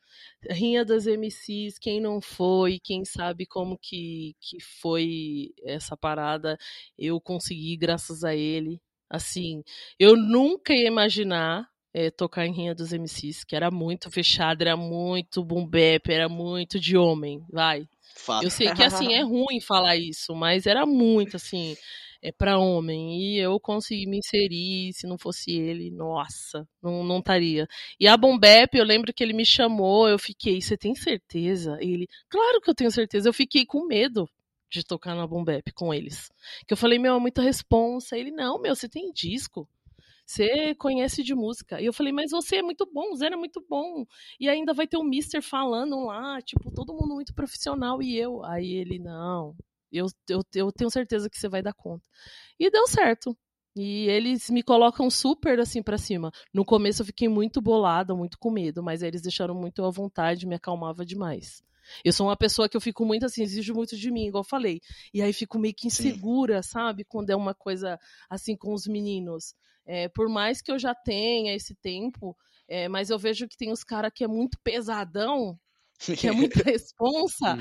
Rinha das MCs, quem não foi, quem sabe como que, que foi essa parada, eu consegui graças a ele. Assim, eu nunca ia imaginar eh, tocar em Rinha dos MCs, que era muito fechado, era muito boom bap, era muito de homem, vai. Fato. Eu sei que assim é [laughs] ruim falar isso, mas era muito assim, é para homem e eu consegui me inserir, se não fosse ele, nossa, não não estaria. E a Bombep, eu lembro que ele me chamou, eu fiquei, você tem certeza? Ele, claro que eu tenho certeza. Eu fiquei com medo de tocar na Bombep com eles. Que eu falei, meu, é muita responsa. Ele, não, meu, você tem disco. Você conhece de música. E eu falei, mas você é muito bom, o Zé é muito bom. E ainda vai ter o Mister falando lá, tipo, todo mundo muito profissional e eu. Aí ele, não, eu, eu, eu tenho certeza que você vai dar conta. E deu certo. E eles me colocam super assim pra cima. No começo eu fiquei muito bolada, muito com medo, mas eles deixaram muito à vontade, me acalmava demais. Eu sou uma pessoa que eu fico muito assim, exijo muito de mim, igual eu falei. E aí fico meio que Sim. insegura, sabe? Quando é uma coisa assim com os meninos. É, por mais que eu já tenha esse tempo, é, mas eu vejo que tem os caras que é muito pesadão, que é muita [laughs] responsa.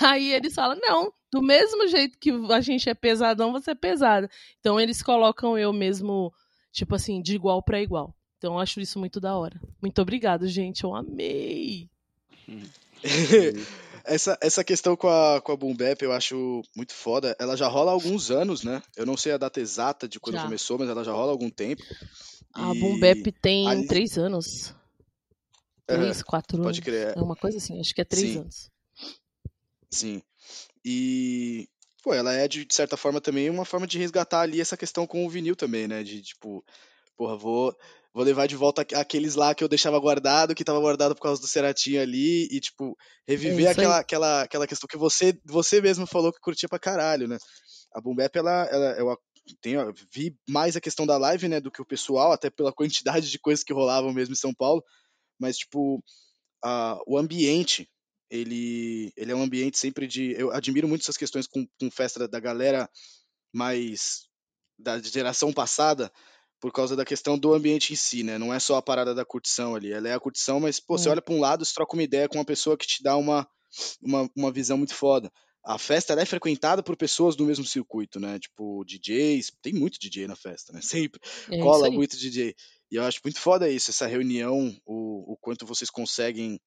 Aí eles falam: não, do mesmo jeito que a gente é pesadão, você é pesada. Então eles colocam eu mesmo, tipo assim, de igual para igual. Então eu acho isso muito da hora. Muito obrigado, gente. Eu amei. [laughs] essa, essa questão com a, com a Boom Bap eu acho muito foda. Ela já rola há alguns anos, né? Eu não sei a data exata de quando Já. começou, mas ela já rola há algum tempo. A E Boom Bap tem ali- três anos. É, Três, quatro anos. Pode crer. É uma coisa assim, acho que é três Sim. anos. Sim. E, pô, ela é, de, de certa forma, também uma forma de resgatar ali essa questão com o vinil também, né? De, tipo, porra, vou, vou levar de volta aqu- aqueles lá que eu deixava guardado, que tava guardado por causa do Ceratinho ali, e, tipo, reviver É aquela, aquela, aquela questão que você, você mesmo falou que curtia pra caralho, né? A Boom Bap, ela, ela, eu tenho, vi mais a questão da live, né, do que o pessoal, até pela quantidade de coisas que rolavam mesmo em São Paulo, mas, tipo, a, o ambiente, ele, ele é um ambiente sempre de. Eu admiro muito essas questões com, com festa da galera mais da geração passada, por causa da questão do ambiente em si, né? Não é só a parada da curtição ali. Ela é a curtição, mas, pô, você Hum. olha pra um lado, você troca uma ideia com uma pessoa que te dá uma, uma, uma visão muito foda. A festa é frequentada por pessoas do mesmo circuito, né? Tipo, DJs. Tem muito DJ na festa, né? [laughs] Sempre É cola muito DJ. E eu acho muito foda isso, essa reunião, o, o quanto vocês conseguem,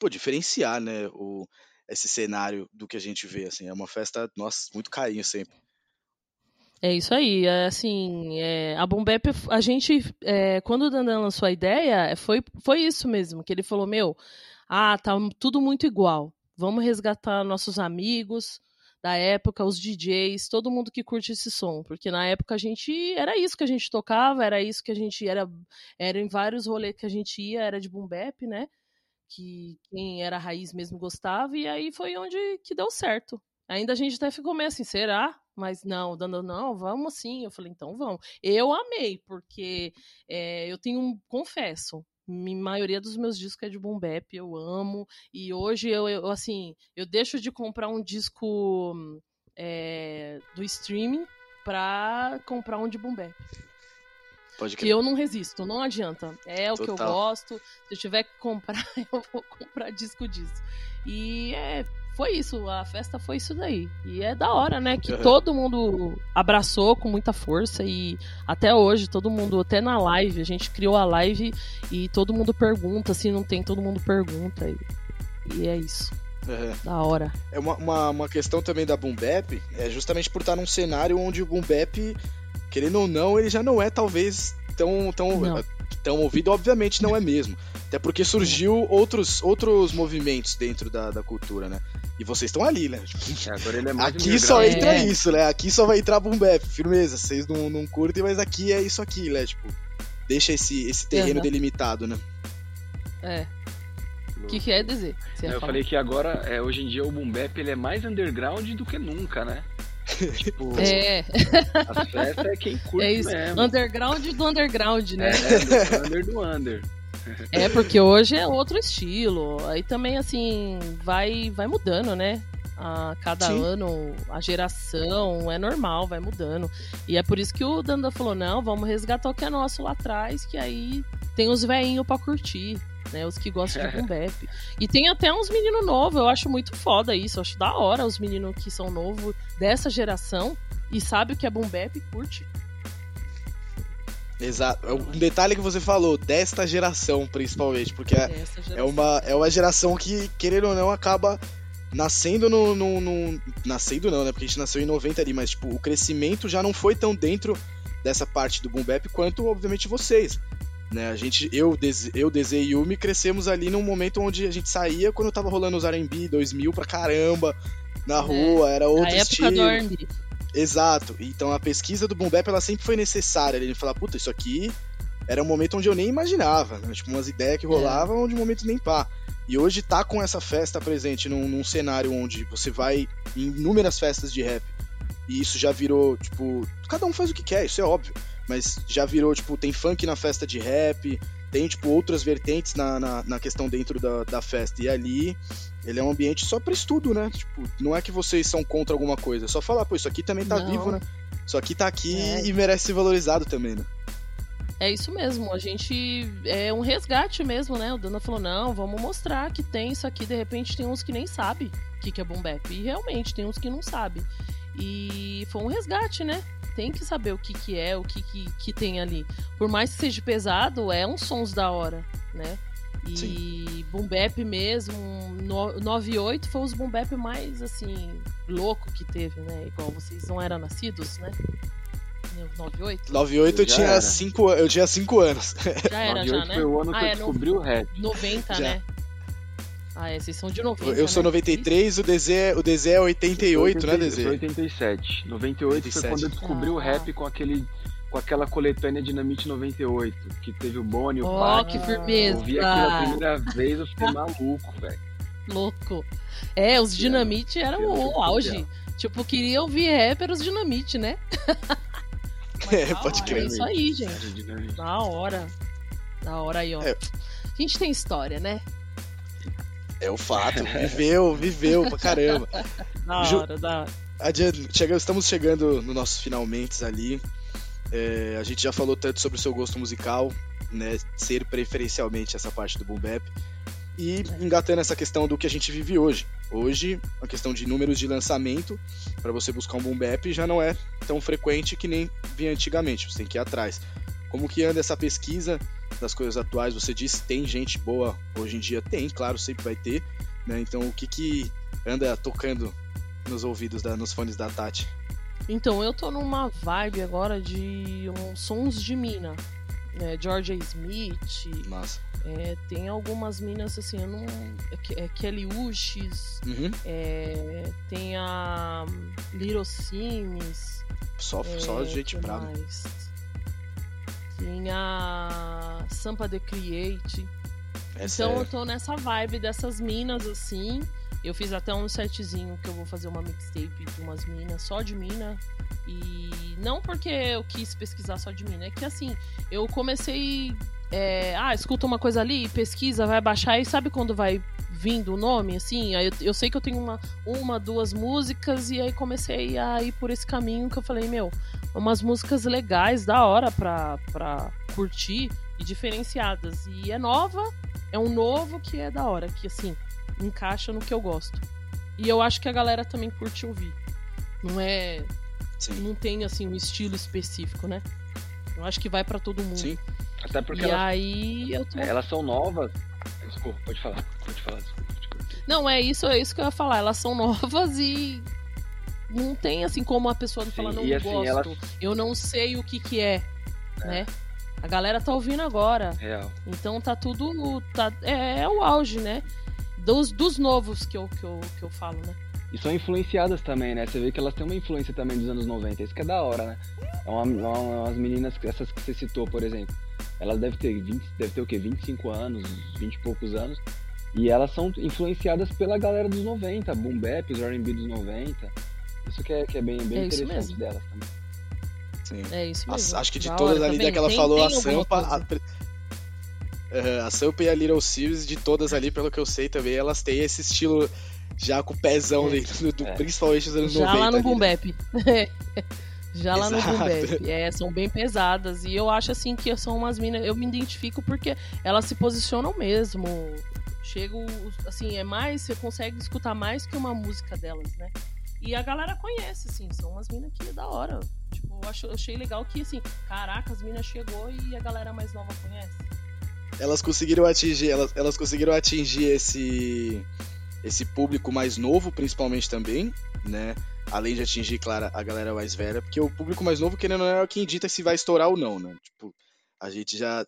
pô, diferenciar, né? O, esse cenário do que a gente vê, assim. É uma festa, nossa, muito carinho sempre. É isso aí, é assim, é, a Bombep, a gente, é, quando o Dandan lançou a ideia, foi, foi isso mesmo, que ele falou, meu, ah, tá tudo muito igual, vamos resgatar nossos amigos da época, os DJs, todo mundo que curte esse som, porque na época a gente, era isso que a gente tocava, era isso que a gente, era, era em vários rolês que a gente ia, era de Bombep, né, que quem era raiz mesmo gostava, e aí foi onde que deu certo. Ainda a gente até ficou meio assim, será? Mas não, dando não, vamos sim. Eu falei, então vamos. Eu amei, porque é, eu tenho um, confesso, a maioria dos meus discos é de boom bap, eu amo. E hoje eu, eu assim, eu deixo de comprar um disco é, do streaming pra comprar um de boom bap. Pode Que eu não resisto, não adianta. É o que eu Total. gosto. Se eu tiver que comprar, [laughs] eu vou comprar disco disso. E é, foi isso, a festa foi isso daí. E é da hora, né? Que Uhum. todo mundo abraçou com muita força e até hoje, todo mundo, até na live, a gente criou a live e todo mundo pergunta, se não tem, todo mundo pergunta. E, e é isso, Uhum. da hora. É uma, uma, uma questão também da Boom Bap, é justamente por estar num cenário onde o Boom Bap, querendo ou não, ele já não é talvez tão, tão, Não. Tão ouvido, obviamente não é mesmo. Até porque surgiu outros, outros movimentos dentro da, da cultura, né? E vocês estão ali, né? É, agora ele é mais Aqui só underground. entra É. isso, né? Aqui só vai entrar Boom Bap, firmeza. Vocês não, não curtem, mas aqui é isso aqui, né? Tipo, deixa esse, esse terreno Aham. delimitado, né? É. O que quer dizer? Você ia Eu falar? falei que agora, é, hoje em dia, o Boom Bap, ele é mais underground do que nunca, né? Tipo, É, as festas é quem curte é isso. mesmo. Underground do underground, né? É, do under do under. É, porque hoje é outro estilo. Aí também, assim, vai, vai mudando, né? A cada Sim. ano, a geração é normal, vai mudando. E é por isso que o Danda falou: não, vamos resgatar o que é nosso lá atrás, que aí tem os veinhos pra curtir. Né, os que gostam de [laughs] boom bap. E tem até uns meninos novos, eu acho muito foda isso. Eu acho da hora os meninos que são novos dessa geração e sabe o que é boom bap e curte. Exato. Um detalhe que você falou, desta geração, principalmente, porque é, é, uma, é uma geração que, querendo ou não, acaba nascendo no, no, no- Nascendo não, né? Porque a gente nasceu em 90 ali, mas tipo, o crescimento já não foi tão dentro dessa parte do Boom Bap quanto, obviamente, vocês. Né? A gente, eu, eu, Deze e Yumi crescemos ali num momento onde a gente saía quando tava rolando os R&B 2000 pra caramba, na rua, era Na outro época estilo. do R&B. Exato. Então a pesquisa do Boom Bap, ela sempre foi necessária. Ele falar, puta, isso aqui era um momento onde eu nem imaginava. Né? Tipo, umas ideias que rolavam de um momento nem pá. E hoje tá com essa festa presente num, num cenário onde você vai em inúmeras festas de rap. E isso já virou, tipo, cada um faz o que quer, isso é óbvio. Mas já virou, tipo, tem funk na festa de rap, tem, tipo, outras vertentes na, na, na questão dentro da, da festa. E ali, ele é um ambiente só pra estudo, né? Tipo, não é que vocês são contra alguma coisa, é só falar, pô, isso aqui também tá Não. vivo, né? Isso aqui tá aqui É. e merece ser valorizado também, né? É isso mesmo, a gente é um resgate mesmo, né? O Dana falou: não, vamos mostrar que tem isso aqui. De repente tem uns que nem sabem o que, que é boom bap. E realmente tem uns que não sabem. E foi um resgate, né? Tem que saber o que, que é, o que, que, que tem ali. Por mais que seja pesado, é uns sons da hora, né? E boom bap mesmo, no, 98 foi os boom bap mais, assim, louco que teve, né? Igual vocês não eram nascidos, né? 98? 98 eu Já tinha era. 5 eu tinha cinco anos. Já era, já, 98 né? foi o ano que ah, eu é, no- descobri o rap. 90, Já. né? Ah, é, vocês são de 90. Eu sou né? 93, o DZ, é- o DZ é 88, né, Eu sou DZ? 87. 98 foi 87. quando eu descobri o Ah. rap com aquele com aquela coletânea Dinamite 98, que teve o Boni, o Ó, Pac. que Eu firmeza. vi aquilo a primeira vez, eu fiquei maluco, velho. Louco. É, os Dinamite eram que era o muito auge. legal. Tipo, queria ouvir rapper os Dinamite, né? [laughs] É, pode crer. É isso aí, gente. Era. Da hora. Da hora aí, ó. É. A gente tem história, né? É o fato, viveu, viveu pra caramba. [laughs] Da Ju- hora, da hora. Adiante, chega- estamos chegando no nossos finalmente ali. É, a gente já falou tanto sobre o seu gosto musical, né? Ser preferencialmente essa parte do boom bap. E engatando essa questão do que a gente vive hoje. Hoje, a questão de números de lançamento, para você buscar um boom bap, já não é tão frequente que nem vinha antigamente. Você tem que ir atrás. Como que anda essa pesquisa das coisas atuais? Você disse tem gente boa hoje em dia? Tem, claro, sempre vai ter. Né? Então, o que que anda tocando nos ouvidos, da, nos fones da Tati? Então, eu tô numa vibe agora de uns sons de mina. Né? Georgia Smith. Massa. É, tem algumas minas assim, eu não. É, é Kelly Uchis. Uhum. é, tem a Little Sims. Só, só é, gente brava. mais? Tem a Sampa The Create. Essa Então é- eu tô nessa vibe dessas minas assim. Eu fiz até um setzinho que eu vou fazer uma mixtape de umas minas, só de mina. E não porque eu quis pesquisar só de mina, é que assim, eu comecei. é, ah, escuta uma coisa ali, pesquisa, vai baixar e sabe quando vai vindo o nome, assim? Eu, eu sei que eu tenho uma, uma, duas músicas e aí comecei a ir por esse caminho que eu falei, meu, umas músicas legais, da hora pra, pra curtir e diferenciadas. E é nova, é um novo que é da hora, que assim, encaixa no que eu gosto. E eu acho que a galera também curte ouvir. Não é. Sim. Não tem assim um estilo específico, né? Eu acho que vai pra todo mundo. Sim. Até porque e elas, aí eu tô. elas são novas. Desculpa, pode falar. Pode falar, desculpa. Não, é isso, é isso que eu ia falar. Elas são [laughs] novas e não tem assim como a pessoa não falar não assim, gosto. elas- Eu não sei o que que é, né? A galera tá ouvindo agora. Real. Então tá tudo. Tá, é, é o auge, né? Dos, dos novos que eu, que, eu, que eu falo, né? E são influenciadas também, né? Você vê que elas têm uma influência também dos anos 90. Isso que é da hora, né? É uma, uma, umas meninas, essas que você citou, por exemplo. Elas devem ter 20, deve ter o quê? 25 anos, 20 e poucos anos. E elas são influenciadas pela galera dos 90, boom bap, os R&B dos 90. Isso que é, que é bem, bem É isso interessante mesmo. delas também. Sim. É isso mesmo. acho que de Da todas hora, tá ali, da que ela Tem- falou, tem a Sampa. A, a Sampa e a Little Series, de todas ali, pelo que eu sei também, elas têm esse estilo já com o pezão dentro do, do- É. principalmente dos anos Já 90. lá no Boom né? [laughs] Já lá no Exato. Boom Bap. É, são bem pesadas. E eu acho assim que são umas minas. Eu me identifico porque elas se posicionam mesmo. Chego, assim, é mais. Você consegue escutar mais que uma música delas, né? E a galera conhece, assim. São umas minas que é da hora. Tipo, eu eu achei legal que, assim, caraca, as minas chegou e a galera mais nova conhece. elas conseguiram atingir, elas, elas conseguiram atingir esse esse público mais novo, principalmente também, né? Além de atingir, claro, a galera mais velha, porque o público mais novo, querendo ou não, é quem dita se vai estourar ou não, né? Tipo, a gente já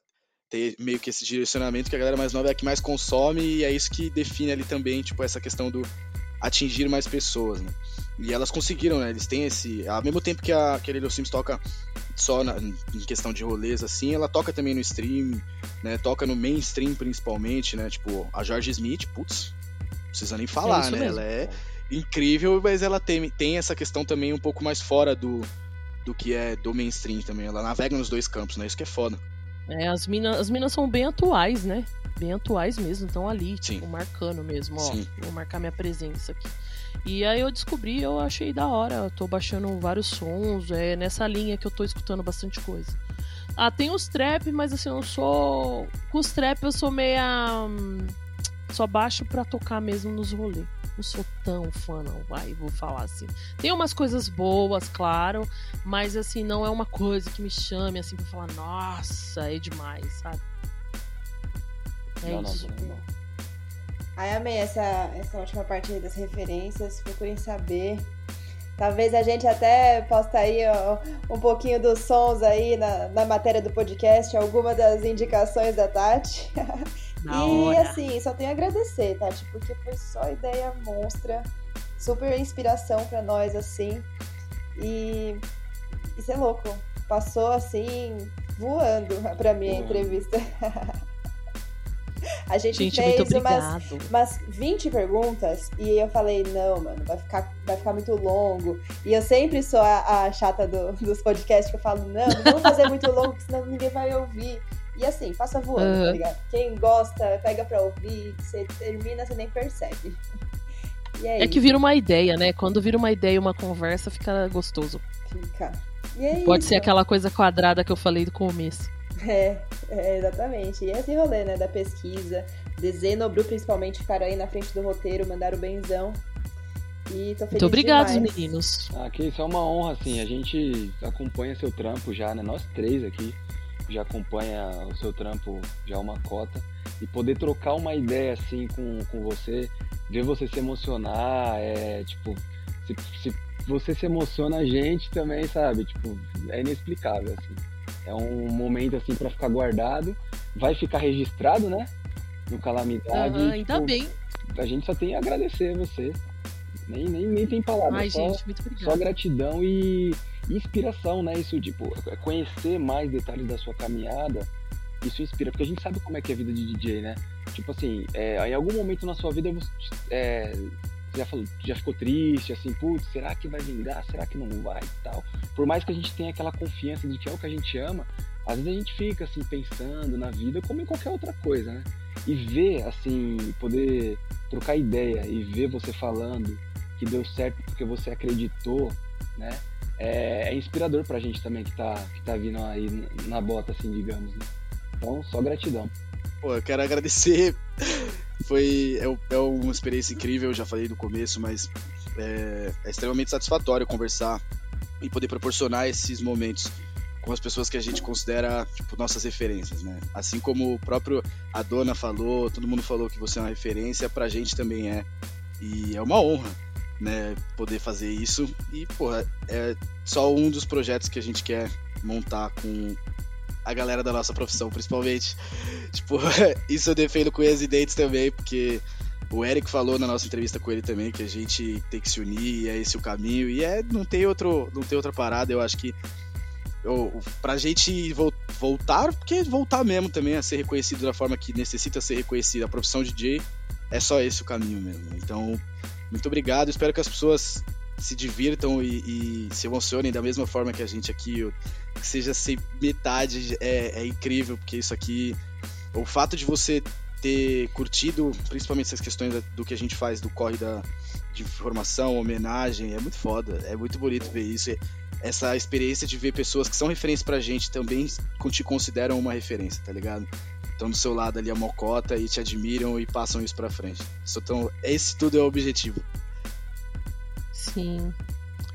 tem meio que esse direcionamento que a galera mais nova é a que mais consome e é isso que define ali também, tipo, essa questão do atingir mais pessoas, né? E elas conseguiram, né? Eles têm esse. Ao mesmo tempo que a, que a Little Sims toca só na- em questão de rolês, assim, ela toca também no stream, né? Toca no mainstream principalmente, né? Tipo, a George Smith, putz, não precisa nem falar, isso né? mesmo. Ela é incrível, mas ela tem, tem essa questão também um pouco mais fora do, do que é do mainstream também. Ela navega nos dois campos, né? Isso que é foda. É, as minas as minas são bem atuais, né? Bem atuais mesmo, estão ali, Sim. tipo, marcando mesmo, ó. Sim. Vou marcar minha presença aqui. E aí eu descobri, eu achei da hora. Eu tô baixando vários sons, é nessa linha que eu tô escutando bastante coisa. Ah, tem os trap, mas assim, eu sou. Com os trap eu sou meia. Só baixo pra tocar mesmo nos rolês. Não sou tão fã, não, vai, vou falar assim. Tem umas coisas boas, claro, mas assim, não é uma coisa que me chame assim pra falar, nossa, é demais, sabe? É não, não, isso. não, não. Ai, amei essa, essa última parte aí das referências. Procurem saber. Talvez a gente até posta aí ó, um pouquinho dos sons aí na, na matéria do podcast, alguma das indicações da Tati. [laughs] E hora. assim, só tenho a agradecer, Tati, porque foi só ideia monstra, super inspiração pra nós, assim. E isso é louco. Passou assim, voando [laughs] pra mim a entrevista. [laughs] a gente, Gente, fez umas umas 20 perguntas e eu falei, não, mano, vai ficar, vai ficar muito longo. E eu sempre sou a, a chata do- dos podcasts que eu falo, não, não vamos fazer muito longo, porque senão ninguém vai ouvir. E assim, passa voando, Aham. tá ligado? Quem gosta, pega pra ouvir, você termina, você nem percebe. [laughs] E é, É que vira uma ideia, né? Quando vira uma ideia, uma conversa, fica gostoso. fica. E é Pode isso. ser aquela coisa quadrada que eu falei do começo. É, é, exatamente. E esse rolê, né, da pesquisa. Dezenobru, principalmente, ficaram aí na frente do roteiro, mandaram benzão. E tô feliz Muito obrigado, demais. meninos. Ah, que isso é uma honra, assim. A gente acompanha seu trampo já, né? Nós três aqui já acompanha o seu trampo já uma cota. E poder trocar uma ideia, assim, com, com você, ver você se emocionar, é, tipo, se, se você se emociona, a gente também, sabe? Tipo, é inexplicável, assim. É um momento, assim, pra ficar guardado. Vai ficar registrado, né? No Calamidade. Aham, ainda tipo, bem. A gente só tem a agradecer você. Nem, nem, nem tem palavras. Ai, só, gente, muito só obrigada. gratidão e inspiração, né? Isso, tipo, conhecer mais detalhes da sua caminhada, isso inspira, porque a gente sabe como é que é a vida de DJ, né? Tipo assim, é, em algum momento na sua vida você é, já, falou, já ficou triste, assim, putz, será que vai vingar? Será que não vai e tal? Por mais que a gente tenha aquela confiança de que é o que a gente ama, às vezes a gente fica, assim, pensando na vida como em qualquer outra coisa, né? E ver, assim, poder trocar ideia e ver você falando que deu certo porque você acreditou, né? É, é inspirador pra gente também que tá, que tá vindo aí na bota, assim, digamos, né? Então, só gratidão. Pô, eu quero agradecer. Foi é, é uma experiência incrível, eu já falei no começo, mas é, é extremamente satisfatório conversar e poder proporcionar esses momentos com as pessoas que a gente considera tipo, nossas referências, né? Assim como o próprio a dona falou, todo mundo falou que você é uma referência, pra gente também é. E é uma honra, né, poder fazer isso. E, porra, é só um dos projetos que a gente quer montar com a galera da nossa profissão, principalmente. [laughs] Tipo, [laughs] isso eu defendo com residentes também, porque o Eric falou na nossa entrevista com ele também que a gente tem que se unir, é esse o caminho, e é não tem outro, não tem outra parada, eu acho que eu, pra gente vol- voltar, porque voltar mesmo também a ser reconhecido da forma que necessita ser reconhecido, a profissão de DJ é só esse o caminho mesmo. Então, muito obrigado, espero que as pessoas se divirtam e, e se emocionem da mesma forma que a gente aqui, que seja sem metade, é, é incrível, porque isso aqui, o fato de você ter curtido, principalmente essas questões do que a gente faz do corre da, de informação, homenagem, é muito foda, é muito bonito ver isso. Essa experiência de ver pessoas que são referências pra gente também te consideram uma referência, tá ligado? Estão do seu lado ali a mocota e te admiram e passam isso pra frente. Isso tão, esse tudo é o objetivo. Sim.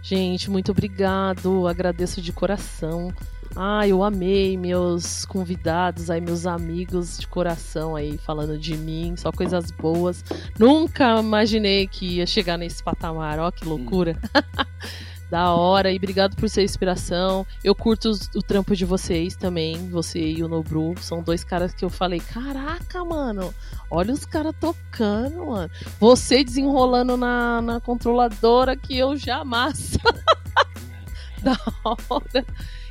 Gente, muito obrigado. Agradeço de coração. Ah, eu amei meus convidados aí, meus amigos de coração aí falando de mim, só coisas boas. Nunca imaginei que ia chegar nesse patamar, ó que loucura. [laughs] da hora, e obrigado por ser inspiração. Eu curto os- o trampo de vocês também, você e o Nobru. São dois caras que eu falei, caraca, mano, olha os caras tocando, mano. Você desenrolando na, na controladora que eu jamais. [laughs] da hora.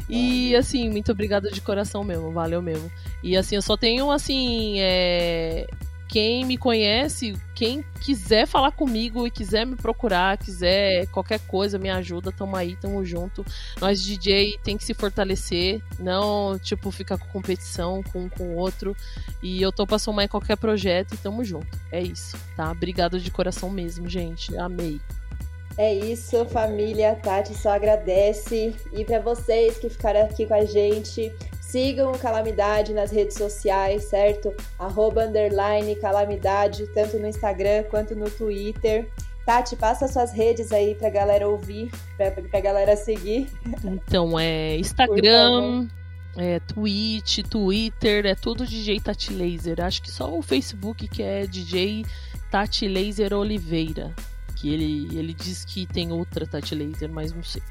E assim, muito obrigada de coração mesmo, valeu mesmo. E assim, eu só tenho assim, é, quem me conhece, quem quiser falar comigo e quiser me procurar, quiser qualquer coisa, me ajuda, tamo aí, tamo junto. Nós DJ tem que se fortalecer, não tipo ficar com competição com um com outro. E eu tô pra somar em qualquer projeto e tamo junto. É isso, tá? Obrigado de coração mesmo, gente. Amei. É isso, família. Tati só agradece. E para vocês que ficaram aqui com a gente, sigam o Calamidade nas redes sociais, certo? Arroba underline Calamidade, tanto no Instagram quanto no Twitter. Tati, passa suas redes aí pra galera ouvir, pra, pra galera seguir. Então, é Instagram, é Twitch, Twitter, é tudo DJ Tati Laser. Acho que só o Facebook que é DJ Tati Laser Oliveira. Que ele, ele diz que tem outra Tati Laser, mas não sei.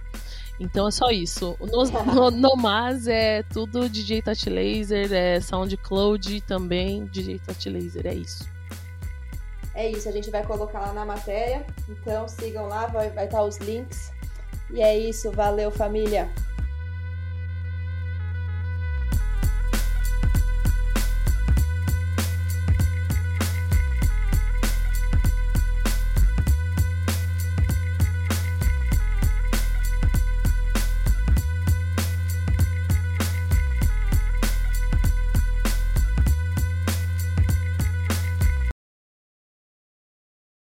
Então é só isso. No, no, mais é tudo DJ Tati Laser, é SoundCloud também DJ Tati Laser, é isso. É isso, a gente vai colocar lá na matéria. Então sigam lá, vai estar os links. E é isso, valeu família.